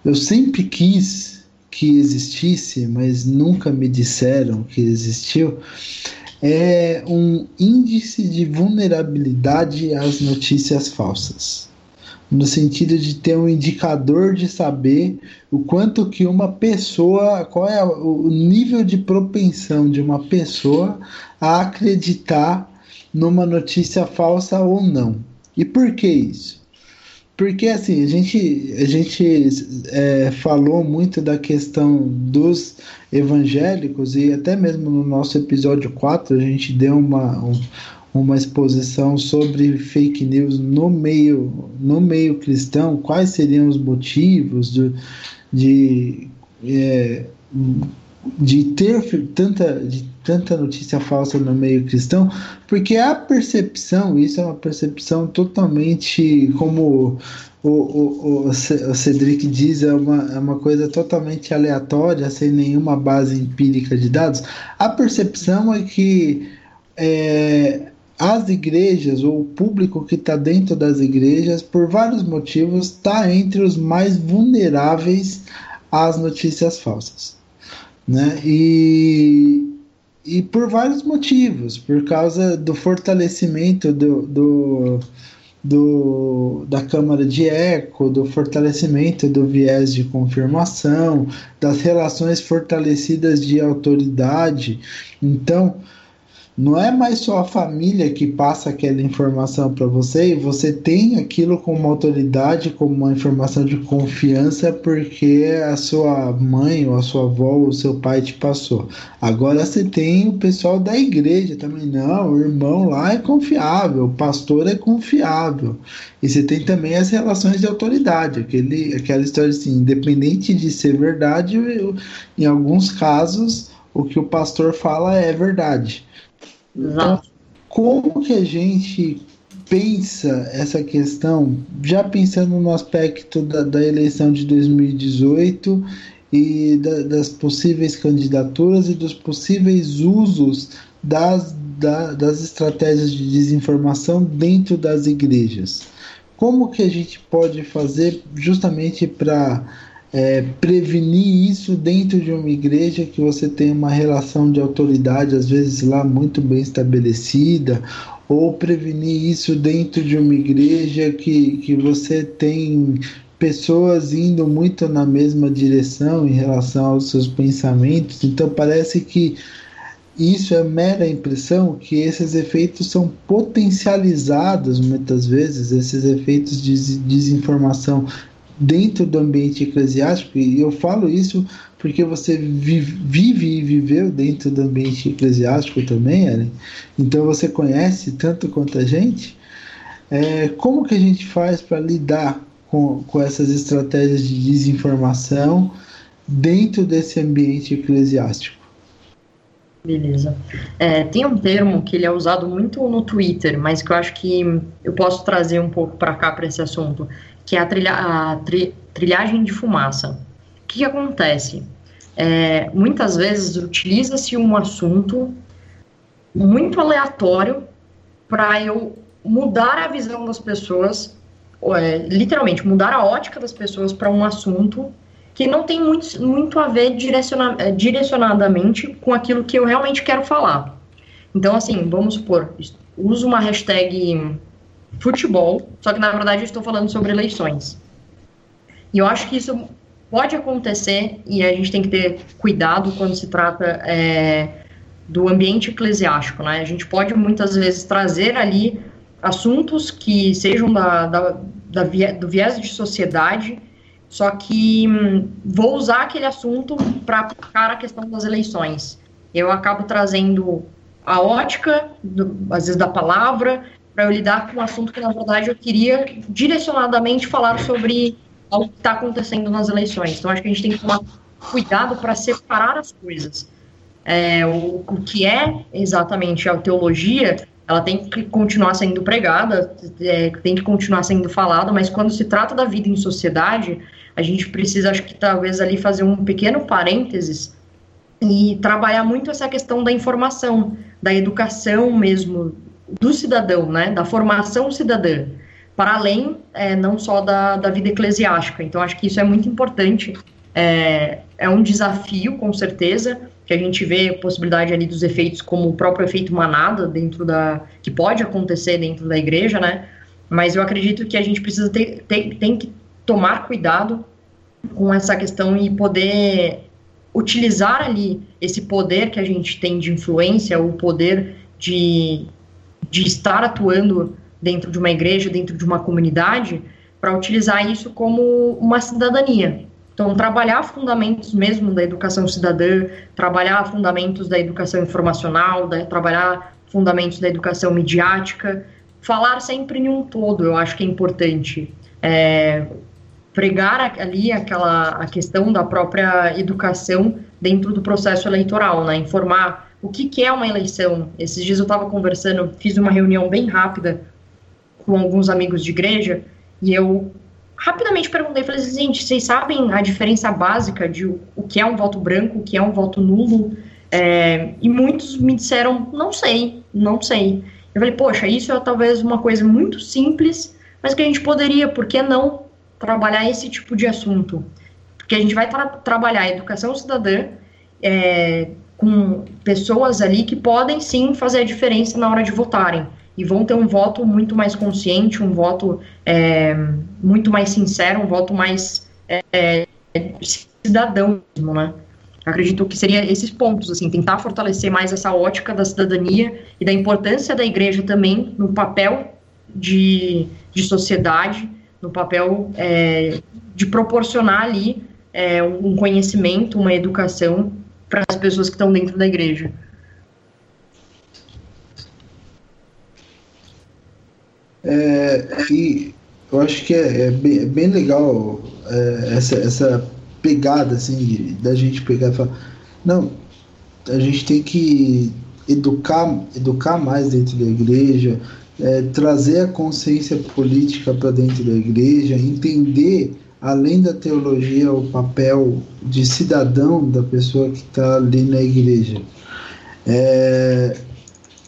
eu sempre quis que existisse, mas nunca me disseram que existiu, é um índice de vulnerabilidade às notícias falsas. No sentido de ter um indicador de saber o quanto que uma pessoa, qual é o nível de propensão de uma pessoa a acreditar numa notícia falsa ou não. E por que isso? Porque assim, a gente, a gente é, falou muito da questão dos evangélicos e até mesmo no nosso episódio 4 a gente deu uma, um, uma exposição sobre fake news no meio, no meio cristão, quais seriam os motivos de, de, é, de ter tanta, de tanta notícia falsa no meio cristão, porque a percepção, isso é uma percepção totalmente, como o, o, o, Cedric diz, é uma, é uma coisa totalmente aleatória, sem nenhuma base empírica de dados. A percepção é que é, as igrejas, ou o público que está dentro das igrejas, por vários motivos, está entre os mais vulneráveis às notícias falsas. Né? E e por vários motivos, por causa do fortalecimento do, do, do, da câmara de eco, do fortalecimento do viés de confirmação, das relações fortalecidas de autoridade. Então, não é mais só a família que passa aquela informação para você e você tem aquilo como autoridade, como uma informação de confiança porque a sua mãe ou a sua avó ou o seu pai te passou. Agora você tem o pessoal da igreja também, não, o irmão lá é confiável, o pastor é confiável. E você tem também as relações de autoridade, aquele, aquela história assim, independente de ser verdade, em alguns casos o que o pastor fala é verdade. Então, como que a gente pensa essa questão, já pensando no aspecto da, da eleição de 2018 e da, das possíveis candidaturas e dos possíveis usos das, da, das estratégias de desinformação dentro das igrejas? Como que a gente pode fazer justamente para é, prevenir isso dentro de uma igreja que você tem uma relação de autoridade, às vezes lá muito bem estabelecida, ou prevenir isso dentro de uma igreja que, que você tem pessoas indo muito na mesma direção em relação aos seus pensamentos. Então parece que isso é mera impressão que esses efeitos são potencializados muitas vezes, esses efeitos de desinformação dentro do ambiente eclesiástico, e eu falo isso porque você vive, e viveu dentro do ambiente eclesiástico também, Ellen. Então você conhece tanto quanto a gente. É, como que a gente faz para lidar com, com essas estratégias de desinformação dentro desse ambiente eclesiástico? Beleza. É, tem um termo que ele é usado muito no Twitter, mas que eu acho que eu posso trazer um pouco para cá para esse assunto, que é a, trilha, a tri, trilhagem de fumaça. O que, que acontece? É, muitas vezes utiliza-se um assunto muito aleatório para eu mudar a visão das pessoas, é, literalmente mudar a ótica das pessoas para um assunto que não tem muito, muito a ver direciona, é, direcionadamente com aquilo que eu realmente quero falar. Então, assim, vamos supor, uso uma hashtag futebol, só que na verdade eu estou falando sobre eleições. E eu acho que isso pode acontecer e a gente tem que ter cuidado quando se trata é, do ambiente eclesiástico, né? A gente pode muitas vezes trazer ali assuntos que sejam da, da, da via, do viés de sociedade, só que hum, vou usar aquele assunto para aplicar a questão das eleições. Eu acabo trazendo a ótica, do, às vezes da palavra, para eu lidar com um assunto que, na verdade, eu queria direcionadamente falar sobre o que está acontecendo nas eleições. Então, acho que a gente tem que tomar cuidado para separar as coisas. É, o, o que é exatamente a teologia, ela tem que continuar sendo pregada, é, tem que continuar sendo falada, mas quando se trata da vida em sociedade, a gente precisa, acho que talvez ali fazer um pequeno parênteses e trabalhar muito essa questão da informação, da educação mesmo do cidadão, né, da formação cidadã, para além é, não só da, da vida eclesiástica. Então, acho que isso é muito importante. É, é um desafio, com certeza, que a gente vê a possibilidade ali dos efeitos, como o próprio efeito manada dentro da que pode acontecer dentro da igreja, né? Mas eu acredito que a gente precisa ter, ter tem que tomar cuidado com essa questão e poder utilizar ali esse poder que a gente tem de influência, o poder de de estar atuando dentro de uma igreja, dentro de uma comunidade, para utilizar isso como uma cidadania. Então, trabalhar fundamentos mesmo da educação cidadã, trabalhar fundamentos da educação informacional, da, trabalhar fundamentos da educação midiática, falar sempre em um todo, eu acho que é importante. É, pregar ali aquela a questão da própria educação dentro do processo eleitoral, né? Informar o que, que é uma eleição. Esses dias eu estava conversando, fiz uma reunião bem rápida com alguns amigos de igreja e eu rapidamente perguntei, falei assim, gente, vocês sabem a diferença básica de o, que é um voto branco, o que é um voto nulo? É, e muitos me disseram, não sei, não sei. Eu falei, poxa, isso é talvez uma coisa muito simples, mas que a gente poderia, por que não, trabalhar esse tipo de assunto? Porque a gente vai tra trabalhar a educação cidadã, é, com pessoas ali que podem sim fazer a diferença na hora de votarem e vão ter um voto muito mais consciente, um voto é, muito mais sincero, um voto mais é, cidadão mesmo, né? Acredito que seria esses pontos, assim, tentar fortalecer mais essa ótica da cidadania e da importância da igreja também no papel de, de sociedade, no papel é, de proporcionar ali é, um conhecimento, uma educação para as pessoas que estão dentro da igreja. É, e eu acho que é, é, bem, é bem, legal é, essa, essa pegada assim da gente pegar e falar, não, a gente tem que educar, educar mais dentro da igreja, é, trazer a consciência política para dentro da igreja, entender além da teologia o papel de cidadão da pessoa que está ali na igreja. É,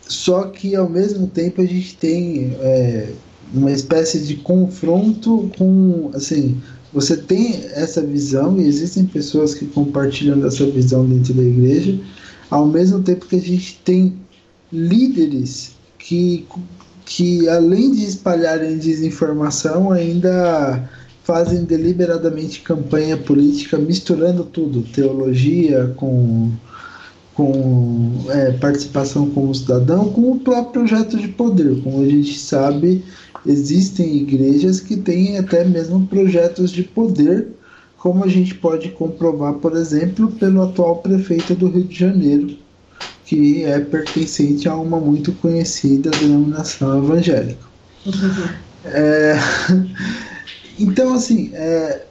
só que ao mesmo tempo a gente tem é, uma espécie de confronto com assim você tem essa visão e existem pessoas que compartilham dessa visão dentro da igreja ao mesmo tempo que a gente tem líderes que que além de espalharem desinformação ainda fazem deliberadamente campanha política misturando tudo teologia com com é, participação como cidadão, com o próprio projeto de poder. Como a gente sabe, existem igrejas que têm até mesmo projetos de poder, como a gente pode comprovar, por exemplo, pelo atual prefeito do Rio de Janeiro, que é pertencente a uma muito conhecida denominação evangélica. Uhum. É, (laughs) então, assim, é,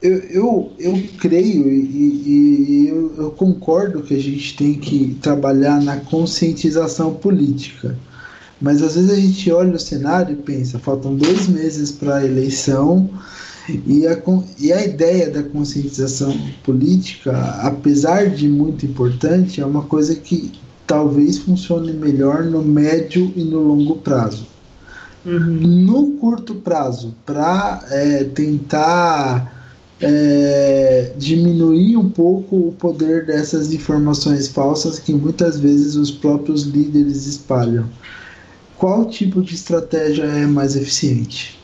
eu, eu, eu creio e, e eu, eu, concordo que a gente tem que trabalhar na conscientização política. Mas às vezes a gente olha o cenário e pensa, faltam dois meses para a eleição e a, e a ideia da conscientização política, apesar de muito importante, é uma coisa que talvez funcione melhor no médio e no longo prazo. Uhum. No curto prazo, para é, tentar é, diminuir um pouco o poder dessas informações falsas que muitas vezes os próprios líderes espalham. Qual tipo de estratégia é mais eficiente?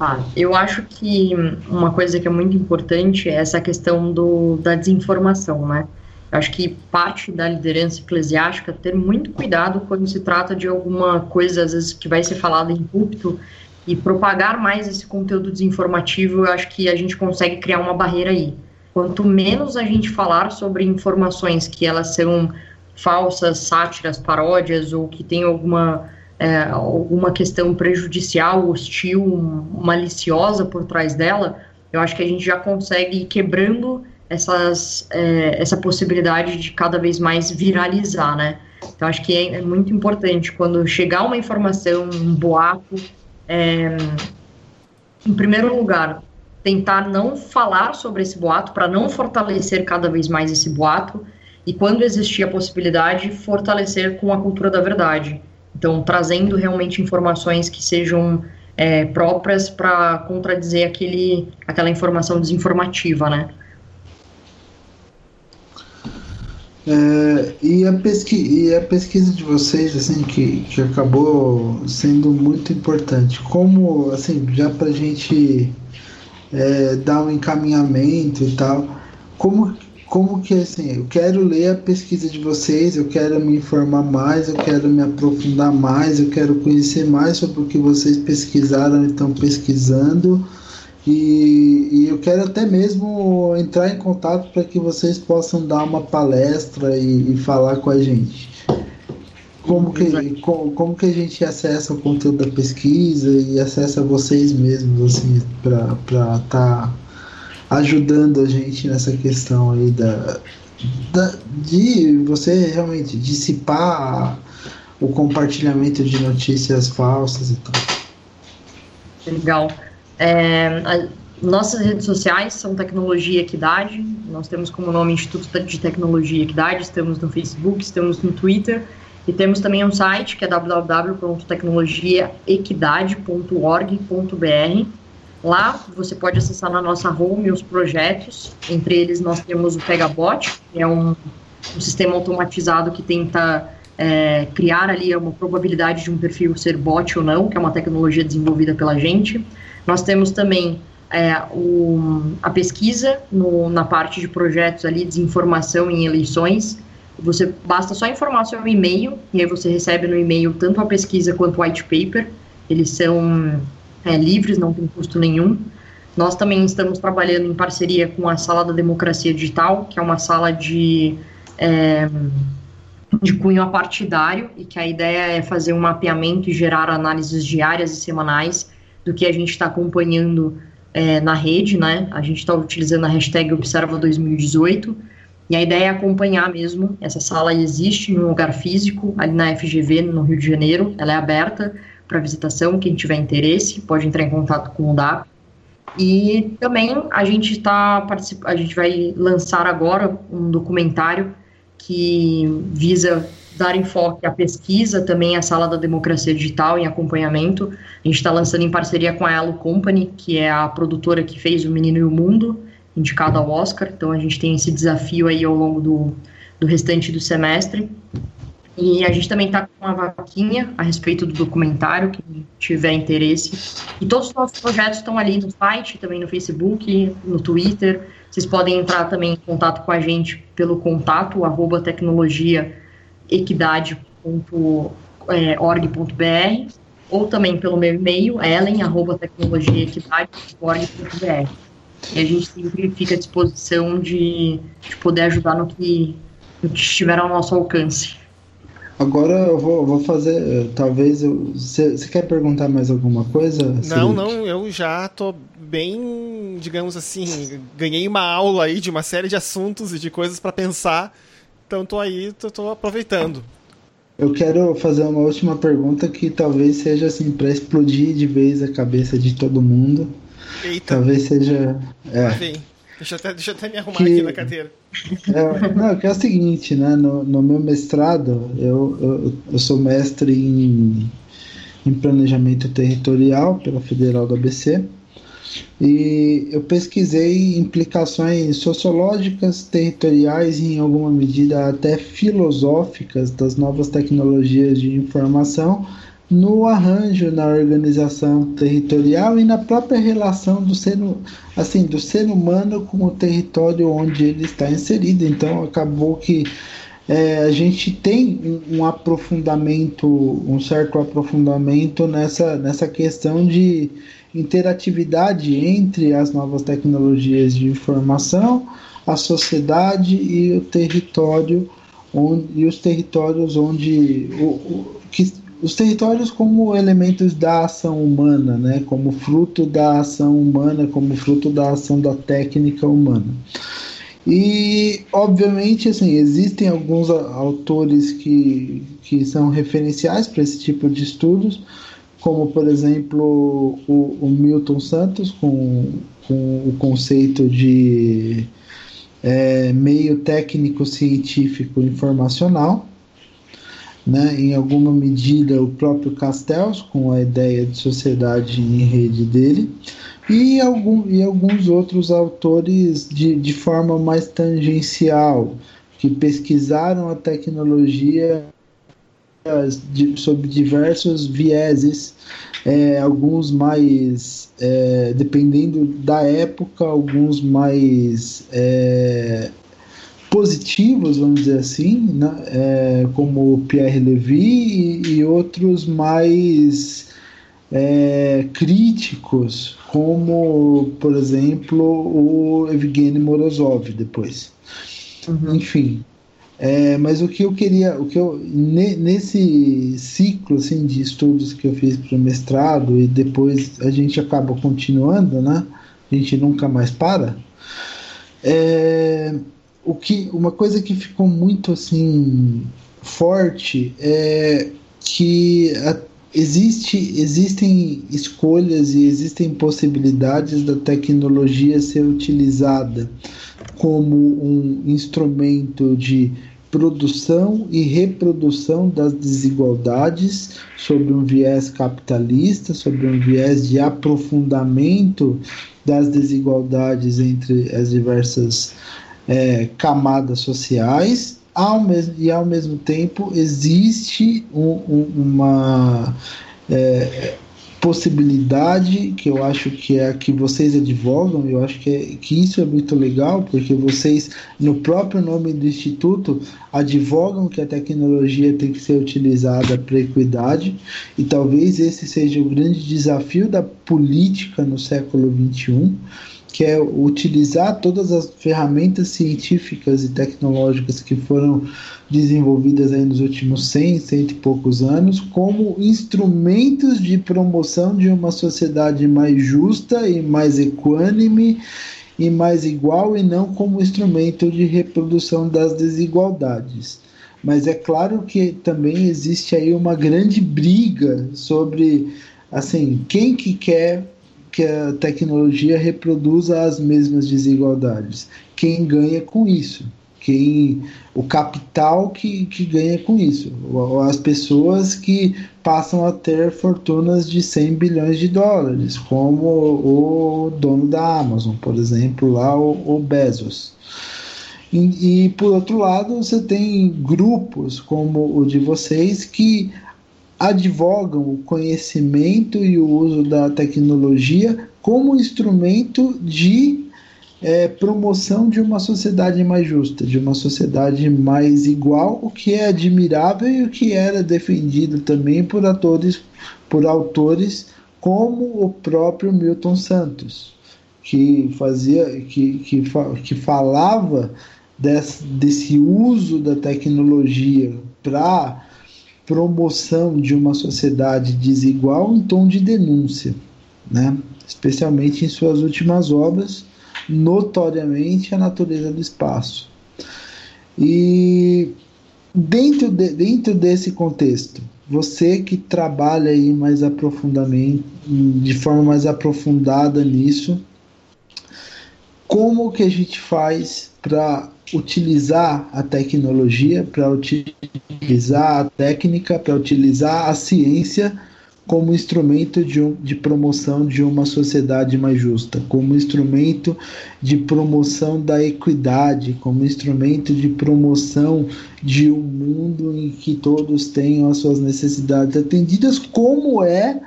Ah, eu acho que uma coisa que é muito importante é essa questão do, da desinformação, né? Eu acho que parte da liderança eclesiástica é ter muito cuidado quando se trata de alguma coisa, às vezes, que vai ser falada em púlpito e propagar mais esse conteúdo desinformativo, eu acho que a gente consegue criar uma barreira aí. Quanto menos a gente falar sobre informações que elas são falsas, sátiras, paródias ou que tem alguma é, alguma questão prejudicial, hostil, maliciosa por trás dela, eu acho que a gente já consegue ir quebrando essas, é, essa possibilidade de cada vez mais viralizar, né? Então, acho que é, é muito importante quando chegar uma informação, um boato, é, em primeiro lugar, tentar não falar sobre esse boato para não fortalecer cada vez mais esse boato e quando existir a possibilidade fortalecer com a cultura da verdade. Então, trazendo realmente informações que sejam é, próprias para contradizer aquele, aquela informação desinformativa, né? É, e, a e a pesquisa de vocês, assim, que, que acabou sendo muito importante, como, assim, já para a gente é, dar um encaminhamento e tal, como, como que, assim, eu quero ler a pesquisa de vocês, eu quero me informar mais, eu quero me aprofundar mais, eu quero conhecer mais sobre o que vocês pesquisaram e estão pesquisando, e, e, eu quero até mesmo entrar em contato para que vocês possam dar uma palestra e, e falar com a gente. Como que, como, como, que a gente acessa o conteúdo da pesquisa e acessa vocês mesmos, assim, para estar tá ajudando a gente nessa questão aí da, da, de você realmente dissipar o compartilhamento de notícias falsas e tal. Legal. É, a, nossas redes sociais são Tecnologia Equidade, nós temos como nome Instituto de Tecnologia Equidade, estamos no Facebook, estamos no Twitter e temos também um site que é www.tecnologiaequidade.org.br. Lá você pode acessar na nossa home os projetos, entre eles nós temos o Pegabot, que é um, um sistema automatizado que tenta é, criar ali uma probabilidade de um perfil ser bot ou não, que é uma tecnologia desenvolvida pela gente. Nós temos também é, o, a pesquisa no, na parte de projetos ali, desinformação em eleições. Você basta só informar seu e-mail e aí você recebe no e-mail tanto a pesquisa quanto o white paper. Eles são é, livres, não tem custo nenhum. Nós também estamos trabalhando em parceria com a Sala da Democracia Digital, que é uma sala de, é, de cunho apartidário e que a ideia é fazer um mapeamento e gerar análises diárias e semanais do que a gente está acompanhando é, na rede, né? A gente está utilizando a hashtag Observa 2018 e a ideia é acompanhar mesmo. Essa sala existe em um lugar físico, ali na FGV, no Rio de Janeiro. Ela é aberta para visitação. Quem tiver interesse pode entrar em contato com o DAP. E também a gente está a gente vai lançar agora um documentário que visa dar enfoque à pesquisa, também à sala da democracia digital em acompanhamento. A gente está lançando em parceria com a Elo Company, que é a produtora que fez O Menino e o Mundo, indicado ao Oscar. Então a gente tem esse desafio aí ao longo do, do restante do semestre. E a gente também está com uma vaquinha a respeito do documentário, quem tiver interesse. E todos os nossos projetos estão ali no site, também no Facebook, no Twitter. Vocês podem entrar também em contato com a gente pelo contato, arroba tecnologia equidade.org.br ou também pelo meu e-mail, ellen.tecnologiaequidade.org.br. E a gente sempre fica à disposição de, de poder ajudar no que, no que estiver ao nosso alcance. Agora eu vou, vou fazer, talvez, você quer perguntar mais alguma coisa? Não, não, eu já tô bem, digamos assim, ganhei uma aula aí de uma série de assuntos e de coisas para pensar então tô aí, tô, tô aproveitando. Eu quero fazer uma última pergunta que talvez seja assim para explodir de vez a cabeça de todo mundo. Eita. Talvez seja. É. Deixa eu, até, deixa eu até me arrumar que, aqui na cadeira. É, não, que é o seguinte, né? No, no meu mestrado, eu, eu, eu, sou mestre em, em planejamento territorial pela Federal do ABC. E eu pesquisei implicações sociológicas, territoriais e, em alguma medida, até filosóficas das novas tecnologias de informação no arranjo, na organização territorial e na própria relação do ser, assim, do ser humano com o território onde ele está inserido. Então, acabou que é, a gente tem um, aprofundamento, um certo aprofundamento nessa, nessa questão de interatividade entre as novas tecnologias de informação, a sociedade e o território onde, e os territórios onde o, o, que, os territórios como elementos da ação humana, né, como fruto da ação humana, como fruto da ação da técnica humana. E, obviamente, assim, existem alguns autores que, que são referenciais para esse tipo de estudos, como por exemplo o, o Milton Santos com, com o conceito de é, meio técnico científico informacional, né? em alguma medida o próprio Castells com a ideia de sociedade em rede dele, e, algum, e alguns outros autores de, de forma mais tangencial, que pesquisaram a tecnologia sobre diversos vieses, é, alguns mais, é, dependendo da época, alguns mais é, positivos, vamos dizer assim, né? É, como Pierre Levy, e, e outros mais é, críticos, como, por exemplo, o Evgeny Morozov depois. Uhum. Enfim, é, mas o que eu queria, o que eu nesse ciclo assim de estudos que eu fiz para o mestrado e depois a gente acaba continuando, né? A gente nunca mais para. É, o que, uma coisa que ficou muito assim forte é que a, existe, existem escolhas e existem possibilidades da tecnologia ser utilizada como um instrumento de produção e reprodução das desigualdades sobre um viés capitalista, sobre um viés de aprofundamento das desigualdades entre as diversas é, camadas sociais, ao mesmo, e ao mesmo tempo existe um, um, uma. É, possibilidade que eu acho que é a que vocês advogam, eu acho que, é, que isso é muito legal, porque vocês, no próprio nome do Instituto, advogam que a tecnologia tem que ser utilizada para equidade, e talvez esse seja o grande desafio da política no século XXI, que é utilizar todas as ferramentas científicas e tecnológicas que foram desenvolvidas aí nos últimos 100, cento e poucos anos, como instrumentos de promoção de uma sociedade mais justa e mais equânime e mais igual, e não como instrumento de reprodução das desigualdades. Mas é claro que também existe aí uma grande briga sobre assim quem que quer que a tecnologia reproduza as mesmas desigualdades. Quem ganha com isso? Quem o capital que, que ganha com isso, as pessoas que passam a ter fortunas de 100 bilhões de dólares, como o dono da Amazon, por exemplo, lá o, o Bezos. E, e, por outro lado, você tem grupos como o de vocês que advogam o conhecimento e o uso da tecnologia como instrumento de é, promoção de uma sociedade mais justa, de uma sociedade mais igual, o que é admirável e o que era defendido também por atores, por autores como o próprio Milton Santos, que fazia, que, que, que falava desse, desse uso da tecnologia para promoção de uma sociedade desigual em tom de denúncia, né? especialmente em suas últimas obras, notoriamente a natureza do espaço. E dentro, de, dentro desse contexto, você que trabalha aí mais aprofundadamente, de forma mais aprofundada nisso, como que a gente faz para utilizar a tecnologia, para utilizar a técnica, para utilizar a ciência como instrumento de, um, de promoção de uma sociedade mais justa, como instrumento de promoção da equidade, como instrumento de promoção de um mundo em que todos tenham as suas necessidades atendidas, como é,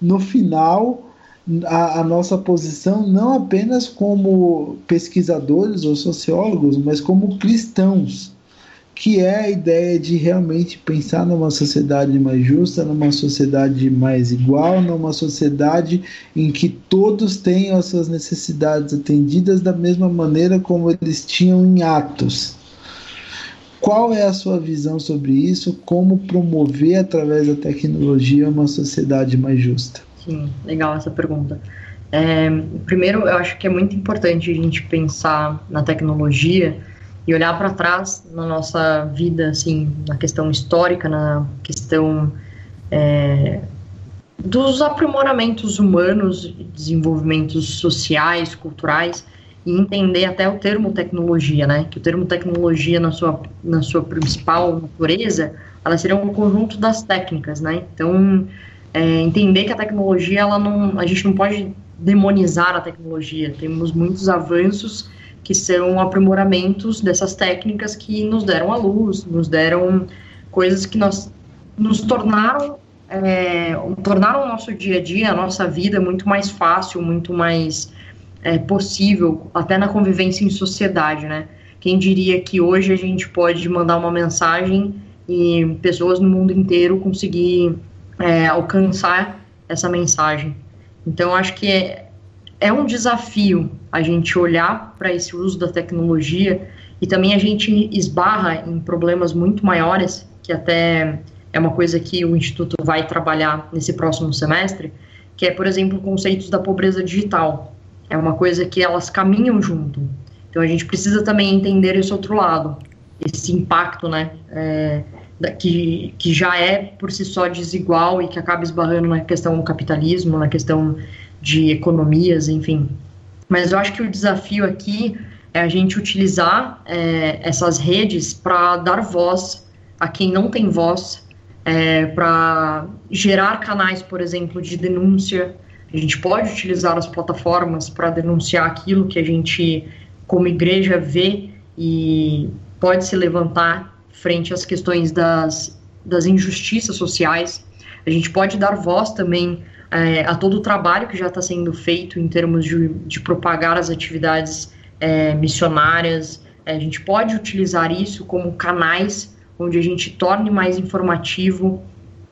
no final, a, a, nossa posição não apenas como pesquisadores ou sociólogos, mas como cristãos, que é a ideia de realmente pensar numa sociedade mais justa, numa sociedade mais igual, numa sociedade em que todos tenham as suas necessidades atendidas da mesma maneira como eles tinham em Atos. Qual é a sua visão sobre isso? Como promover através da tecnologia uma sociedade mais justa? Sim, legal essa pergunta. É, primeiro, eu acho que é muito importante a gente pensar na tecnologia e olhar para trás na nossa vida, assim, na questão histórica, na questão é, dos aprimoramentos humanos, desenvolvimentos sociais, culturais, e entender até o termo tecnologia, né? Que o termo tecnologia, na sua, na sua principal natureza, ela seria um conjunto das técnicas, né? Então, é, entender que a tecnologia, ela não, a gente não pode demonizar a tecnologia. Temos muitos avanços que são aprimoramentos dessas técnicas que nos deram a luz, nos deram coisas que nós nos tornaram é, tornaram o nosso dia a dia, a nossa vida muito mais fácil, muito mais é, possível, até na convivência em sociedade, né? Quem diria que hoje a gente pode mandar uma mensagem e pessoas no mundo inteiro conseguir é, alcançar essa mensagem. Então, acho que é, é um desafio a gente olhar para esse uso da tecnologia e também a gente esbarra em problemas muito maiores, que até é uma coisa que o Instituto vai trabalhar nesse próximo semestre, que é, por exemplo, conceitos da pobreza digital. É uma coisa que elas caminham junto. Então, a gente precisa também entender esse outro lado, esse impacto, né? É, que, que já é por si só desigual e que acaba esbarrando na questão do capitalismo, na questão de economias, enfim. Mas eu acho que o desafio aqui é a gente utilizar é, essas redes para dar voz a quem não tem voz, é, para gerar canais, por exemplo, de denúncia. A gente pode utilizar as plataformas para denunciar aquilo que a gente, como igreja, vê e pode se levantar frente às questões das, das injustiças sociais. A gente pode dar voz também é, a todo o trabalho que já está sendo feito em termos de, de propagar as atividades é, missionárias. É, a gente pode utilizar isso como canais onde a gente torne mais informativo,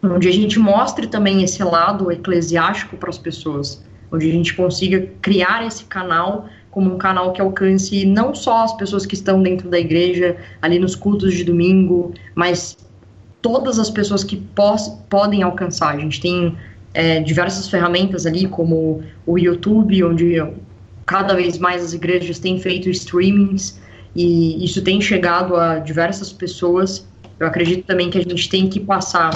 onde a gente mostre também esse lado eclesiástico para as pessoas, onde a gente consiga criar esse canal como um canal que alcance não só as pessoas que estão dentro da igreja, ali nos cultos de domingo, mas todas as pessoas que podem alcançar. A gente tem é, diversas ferramentas ali, como o YouTube, onde cada vez mais as igrejas têm feito streamings e isso tem chegado a diversas pessoas. Eu acredito também que a gente tem que passar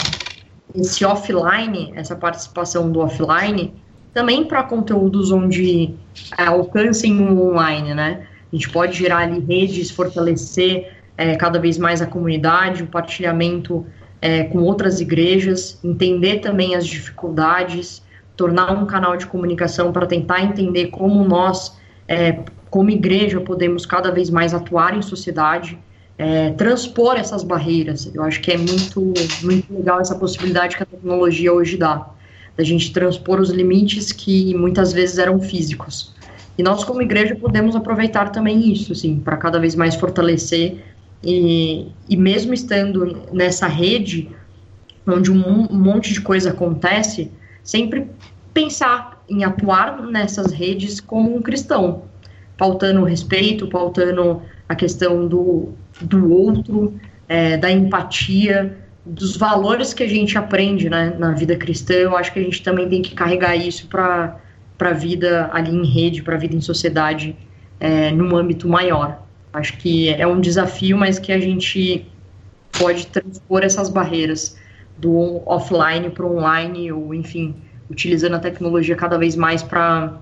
esse offline, essa participação do offline, também para conteúdos onde é, alcancem o online, né? A gente pode gerar ali redes, fortalecer é, cada vez mais a comunidade, o partilhamento é, com outras igrejas, entender também as dificuldades, tornar um canal de comunicação para tentar entender como nós, é, como igreja, podemos cada vez mais atuar em sociedade, é, transpor essas barreiras. Eu acho que é muito, muito legal essa possibilidade que a tecnologia hoje dá, da gente transpor os limites que muitas vezes eram físicos. E nós, como igreja, podemos aproveitar também isso, assim, para cada vez mais fortalecer e, e mesmo estando nessa rede, onde um, um monte de coisa acontece, sempre pensar em atuar nessas redes como um cristão, pautando o respeito, pautando a questão do, do outro, é, da empatia, dos valores que a gente aprende né, na vida cristã. Eu acho que a gente também tem que carregar isso para a vida ali em rede, para a vida em sociedade, é, num âmbito maior. Acho que é um desafio, mas que a gente pode transpor essas barreiras do offline para online, ou enfim, utilizando a tecnologia cada vez mais para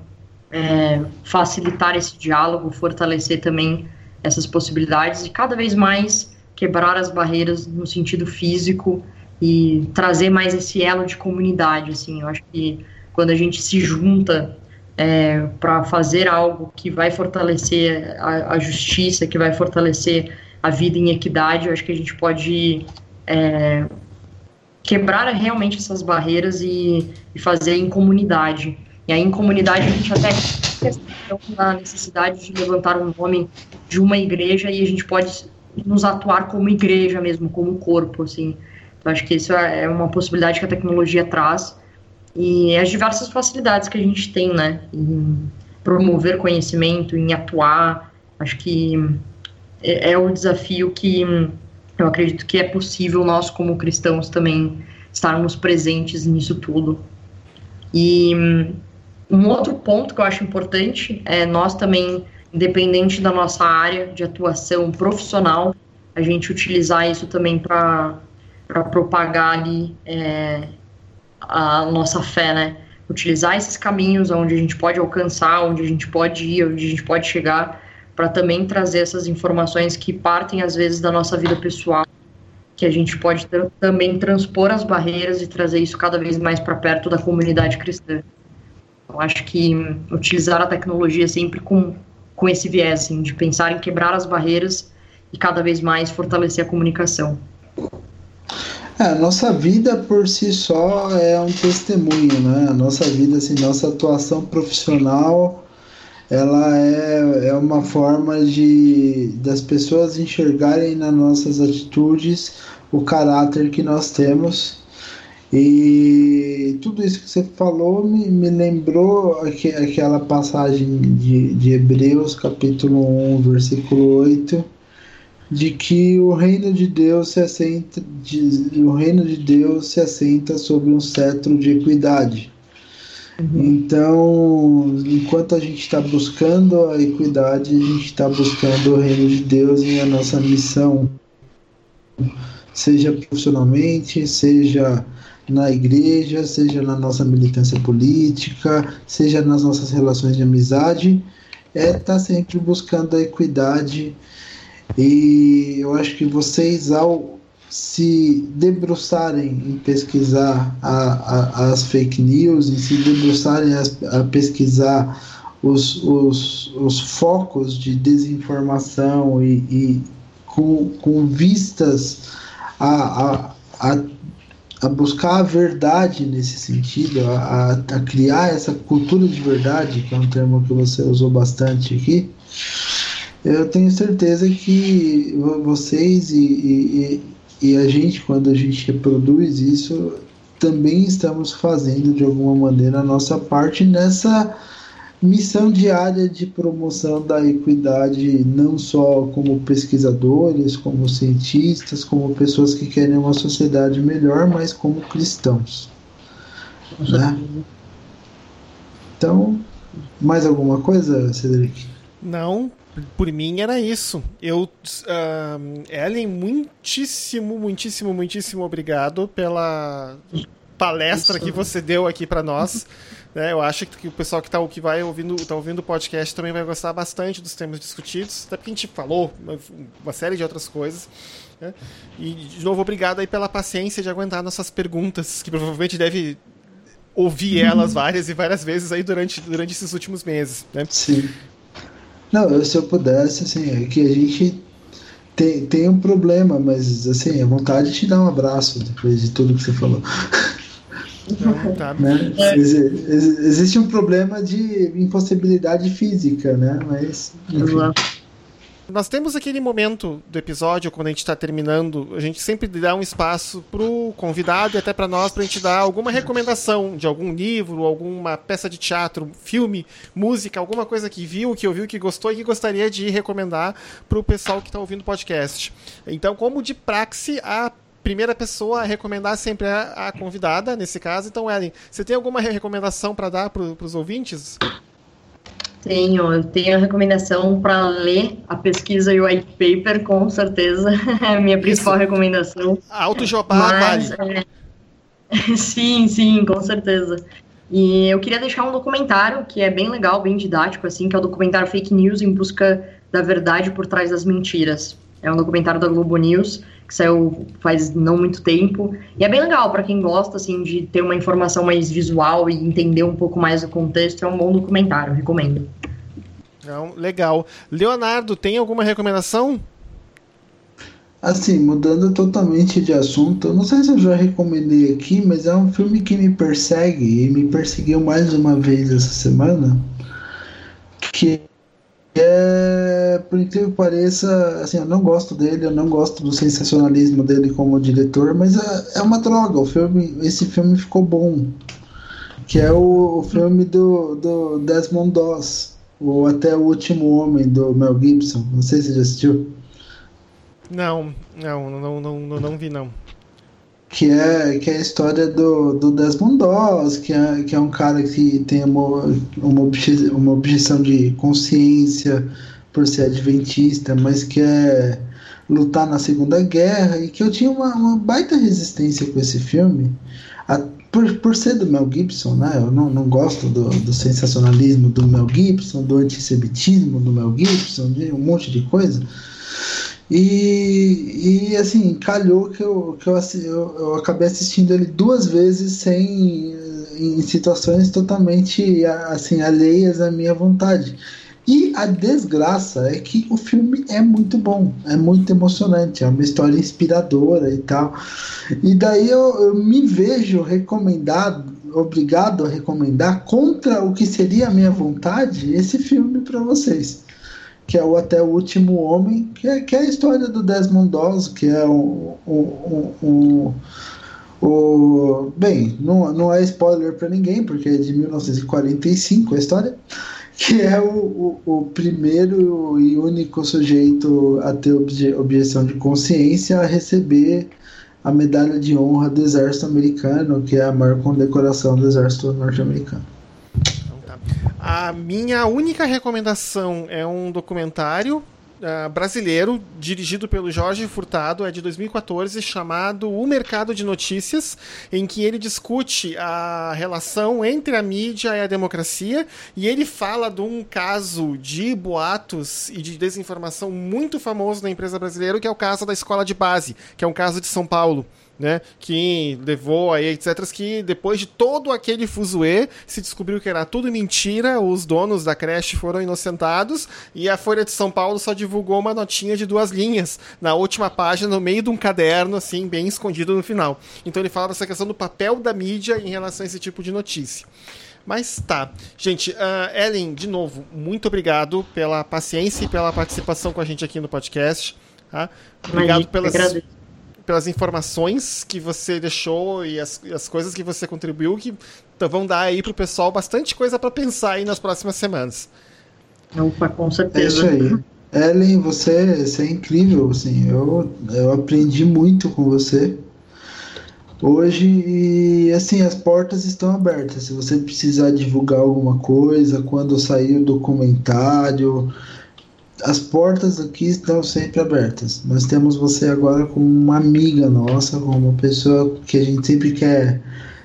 é, facilitar esse diálogo, fortalecer também essas possibilidades e cada vez mais quebrar as barreiras no sentido físico e trazer mais esse elo de comunidade, assim, eu acho que quando a gente se junta é, para fazer algo que vai fortalecer a, a, justiça, que vai fortalecer a vida em equidade, eu acho que a gente pode é, quebrar realmente essas barreiras e, e, fazer em comunidade. E aí, em comunidade, a gente até a necessidade de levantar um nome de uma igreja e a gente pode nos atuar como igreja mesmo, como corpo, assim. Então, acho que isso é, é uma possibilidade que a tecnologia traz e as diversas facilidades que a gente tem, né, em promover conhecimento, em atuar, acho que é, é desafio que eu acredito que é possível nós como cristãos também estarmos presentes nisso tudo. E um outro ponto que eu acho importante é nós também, independente da nossa área de atuação profissional, a gente utilizar isso também para propagar ali é, a nossa fé, né? Utilizar esses caminhos onde a gente pode alcançar, onde a gente pode ir, onde a gente pode chegar, para também trazer essas informações que partem às vezes da nossa vida pessoal, que a gente pode também transpor as barreiras e trazer isso cada vez mais para perto da comunidade cristã. Eu acho que utilizar a tecnologia sempre com, com esse viés, assim, de pensar em quebrar as barreiras e cada vez mais fortalecer a comunicação. É, a nossa vida por si só é um testemunho, né? A nossa vida, assim, nossa atuação profissional, ela é, é uma forma de das pessoas enxergarem nas nossas atitudes o caráter que nós temos. E tudo isso que você falou me, me lembrou aqu aquela passagem de, de Hebreus, capítulo 1, versículo 8, de que o reino de Deus se assenta de, o reino de Deus se assenta sobre um cetro de equidade. Uhum. Então, enquanto a gente está buscando a equidade, a gente está buscando o reino de Deus e a nossa missão, seja profissionalmente, seja na igreja, seja na nossa militância política, seja nas nossas relações de amizade, é estar tá sempre buscando a equidade. E eu acho que vocês, ao se debruçarem em pesquisar a, a, as fake news, e se debruçarem a, a pesquisar os, os, os focos de desinformação e, e com, com vistas a, a, a, a buscar a verdade nesse sentido, a, a, criar essa cultura de verdade, que é um termo que você usou bastante aqui, eu tenho certeza que vocês e, e, e a gente, quando a gente reproduz isso, também estamos fazendo de alguma maneira a nossa parte nessa missão diária de promoção da equidade, não só como pesquisadores, como cientistas, como pessoas que querem uma sociedade melhor, mas como cristãos. Né? Então, mais alguma coisa, Cedric? Não, por mim era isso. Eu, uh, Ellen, muitíssimo, muitíssimo, muitíssimo obrigado pela palestra que você deu aqui para nós. Né? Eu acho que o pessoal que, tá, que vai ouvindo, tá ouvindo o podcast também vai gostar bastante dos temas discutidos, até porque a gente falou uma, uma série de outras coisas. Né? E, de novo, obrigado aí pela paciência de aguentar nossas perguntas, que provavelmente deve ouvir elas várias e várias vezes aí durante, durante esses últimos meses. Né? Sim. Não, se eu pudesse, assim, é que a gente tem, tem um problema, mas assim, a vontade de te dar um abraço depois de tudo que você falou. Então, tá. né? Existe um problema de impossibilidade física, né? Mas. Nós temos aquele momento do episódio, quando a gente está terminando, a gente sempre dá um espaço para o convidado e até para nós, para a gente dar alguma recomendação de algum livro, alguma peça de teatro, filme, música, alguma coisa que viu, que ouviu, que gostou e que gostaria de recomendar para o pessoal que está ouvindo o podcast. Então, como de praxe, a primeira pessoa a recomendar sempre a, a convidada, nesse caso. Então, Ellen, você tem alguma recomendação para dar para os ouvintes? Tenho, eu tenho a recomendação para ler a pesquisa e o white paper, com certeza, (laughs) é a minha principal Isso. recomendação. Autojobá vale. É... (laughs) sim, sim, com certeza. E eu queria deixar um documentário que é bem legal, bem didático, assim, que é o documentário Fake News em Busca da Verdade por Trás das Mentiras. É um documentário da Globo News que saiu faz não muito tempo. E é bem legal para quem gosta assim de ter uma informação mais visual e entender um pouco mais o contexto. É um bom documentário, recomendo. Não, legal. Leonardo, tem alguma recomendação? Assim, mudando totalmente de assunto, eu não sei se eu já recomendei aqui, mas é um filme que me persegue e me perseguiu mais uma vez essa semana, que é, por incrível que pareça, assim, eu não gosto dele, eu não gosto do sensacionalismo dele como diretor, mas é, é uma droga. O filme, esse filme ficou bom, que é o, o filme do, do Desmond Doss, o Até o Último Homem do Mel Gibson. Não sei se você já assistiu. Não, não, não, não, não, não vi não que é, que é a história do, do Desmond Doss, que é, que é um cara que tem uma, uma, obje, uma objeção de consciência por ser adventista, mas quer lutar na Segunda Guerra, e que eu tinha uma, uma baita resistência com esse filme, a, por, por ser do Mel Gibson, né? Eu não, não gosto do, do sensacionalismo do Mel Gibson, do antissemitismo do Mel Gibson, de um monte de coisa. E, e assim, calhou que, eu, que eu, eu, eu acabei assistindo ele duas vezes sem em situações totalmente assim alheias à minha vontade. E a desgraça é que o filme é muito bom, é muito emocionante, é uma história inspiradora e tal. E daí eu, eu me vejo recomendado, obrigado a recomendar contra o que seria a minha vontade esse filme para vocês que é o Até o Último Homem, que é, que é a história do Desmond Doss, que é o, o, o, o bem, não, não é spoiler para ninguém, porque é de 1945 a história, que é o, o, o, primeiro e único sujeito a ter obje, objeção de consciência a receber a medalha de honra do exército americano, que é a maior condecoração do exército norte-americano. A minha única recomendação é um documentário uh, brasileiro dirigido pelo Jorge Furtado, é de 2014, chamado O Mercado de Notícias, em que ele discute a relação entre a mídia e a democracia e ele fala de um caso de boatos e de desinformação muito famoso na empresa brasileira, que é o caso da escola de base, que é um caso de São Paulo. Né, que levou aí, etc, que depois de todo aquele fuzuê, se descobriu que era tudo mentira, os donos da creche foram inocentados e a Folha de São Paulo só divulgou uma notinha de duas linhas na última página, no meio de um caderno, assim, bem escondido no final. Então ele fala dessa questão do papel da mídia em relação a esse tipo de notícia. Mas tá. Gente, uh, Ellen, de novo, muito obrigado pela paciência e pela participação com a gente aqui no podcast. Tá? Obrigado pelas, pelas informações que você deixou e as, as coisas que você contribuiu que vão dar aí pro pessoal bastante coisa para pensar aí nas próximas semanas. Opa, com certeza. É isso aí. Ellen, você, você é incrível, assim, eu, eu aprendi muito com você hoje e assim as portas estão abertas. Se você precisar divulgar alguma coisa, quando sair o documentário, as portas aqui estão sempre abertas. Nós temos você agora como uma amiga nossa, como uma pessoa que a gente sempre quer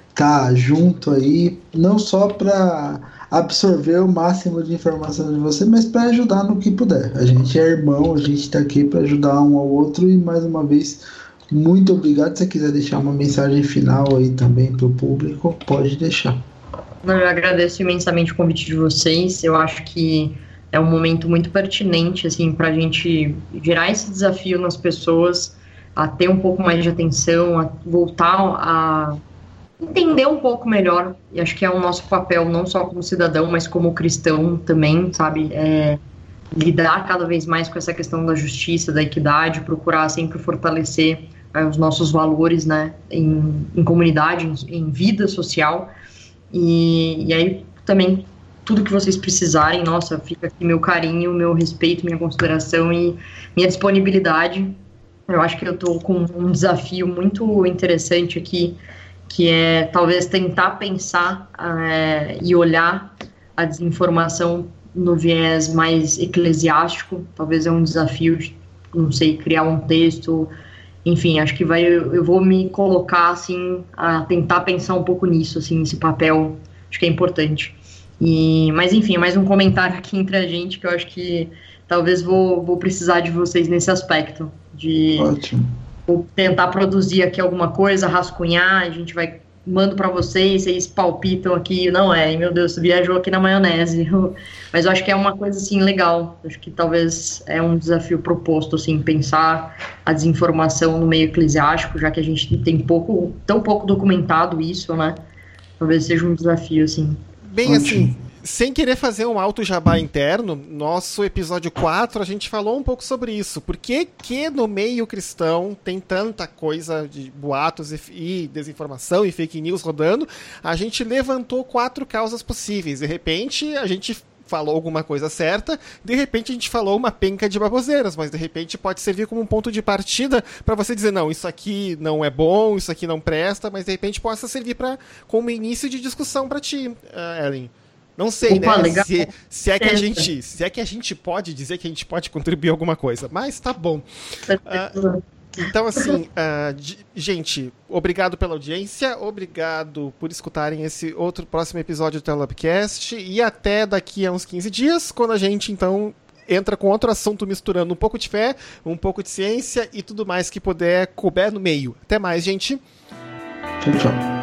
estar tá junto aí, não só para absorver o máximo de informação de você, mas para ajudar no que puder. A gente é irmão, a gente está aqui para ajudar um ao outro e mais uma vez muito obrigado. Se você quiser deixar uma mensagem final aí também para o público, pode deixar. Eu agradeço imensamente o convite de vocês. Eu acho que é um momento muito pertinente assim para a gente gerar esse desafio nas pessoas a ter um pouco mais de atenção, a voltar a entender um pouco melhor. E acho que é o nosso papel não só como cidadão, mas como cristão também, sabe? É, lidar cada vez mais com essa questão da justiça, da equidade, procurar sempre fortalecer é, os nossos valores, né, em, em comunidade, em, em, vida social. E, e aí também tudo que vocês precisarem, nossa, fica aqui meu carinho, meu respeito, minha consideração e minha disponibilidade. Eu acho que eu estou com um desafio muito interessante aqui, que é talvez tentar pensar é, e olhar a desinformação no viés mais eclesiástico. Talvez é um desafio de, não sei, criar um texto. Enfim, acho que vai, eu vou me colocar assim a tentar pensar um pouco nisso, assim, nesse papel. Acho que é importante. E, mas enfim, mais um comentário aqui entre a gente que eu acho que talvez vou, vou precisar de vocês nesse aspecto. De Ótimo. tentar produzir aqui alguma coisa, rascunhar, a gente vai mando para vocês, vocês palpitam aqui, não é, meu Deus, viajou aqui na maionese. (laughs) Mas eu acho que é uma coisa assim legal. Acho que talvez é um desafio proposto assim, pensar a desinformação no meio eclesiástico, já que a gente tem pouco, tão pouco documentado isso, né? Talvez seja um desafio assim bem assim, sem querer fazer um alto jabá interno, nosso episódio 4 a gente falou um pouco sobre isso. Por que, que no meio cristão tem tanta coisa de boatos e, e, desinformação e fake news rodando? A gente levantou quatro causas possíveis. De repente, a gente falou alguma coisa certa, de repente a gente falou uma penca de baboseiras, mas de repente pode servir como um ponto de partida para você dizer, não, isso aqui não é bom, isso aqui não presta, mas de repente possa servir para como início de discussão para ti, uh, Ellen. Não sei, Opa, né? Se, se, é que a gente, se é que a gente pode dizer que a gente pode contribuir alguma coisa, mas tá bom. Uh, então, assim, uh, gente, obrigado pela audiência, obrigado por escutarem esse outro próximo episódio do Telopcast e até daqui a uns 15 dias, quando a gente, então, entra com outro assunto misturando um pouco de fé, um pouco de ciência e tudo mais que puder couber no meio. Até mais, gente. Tchau, tchau.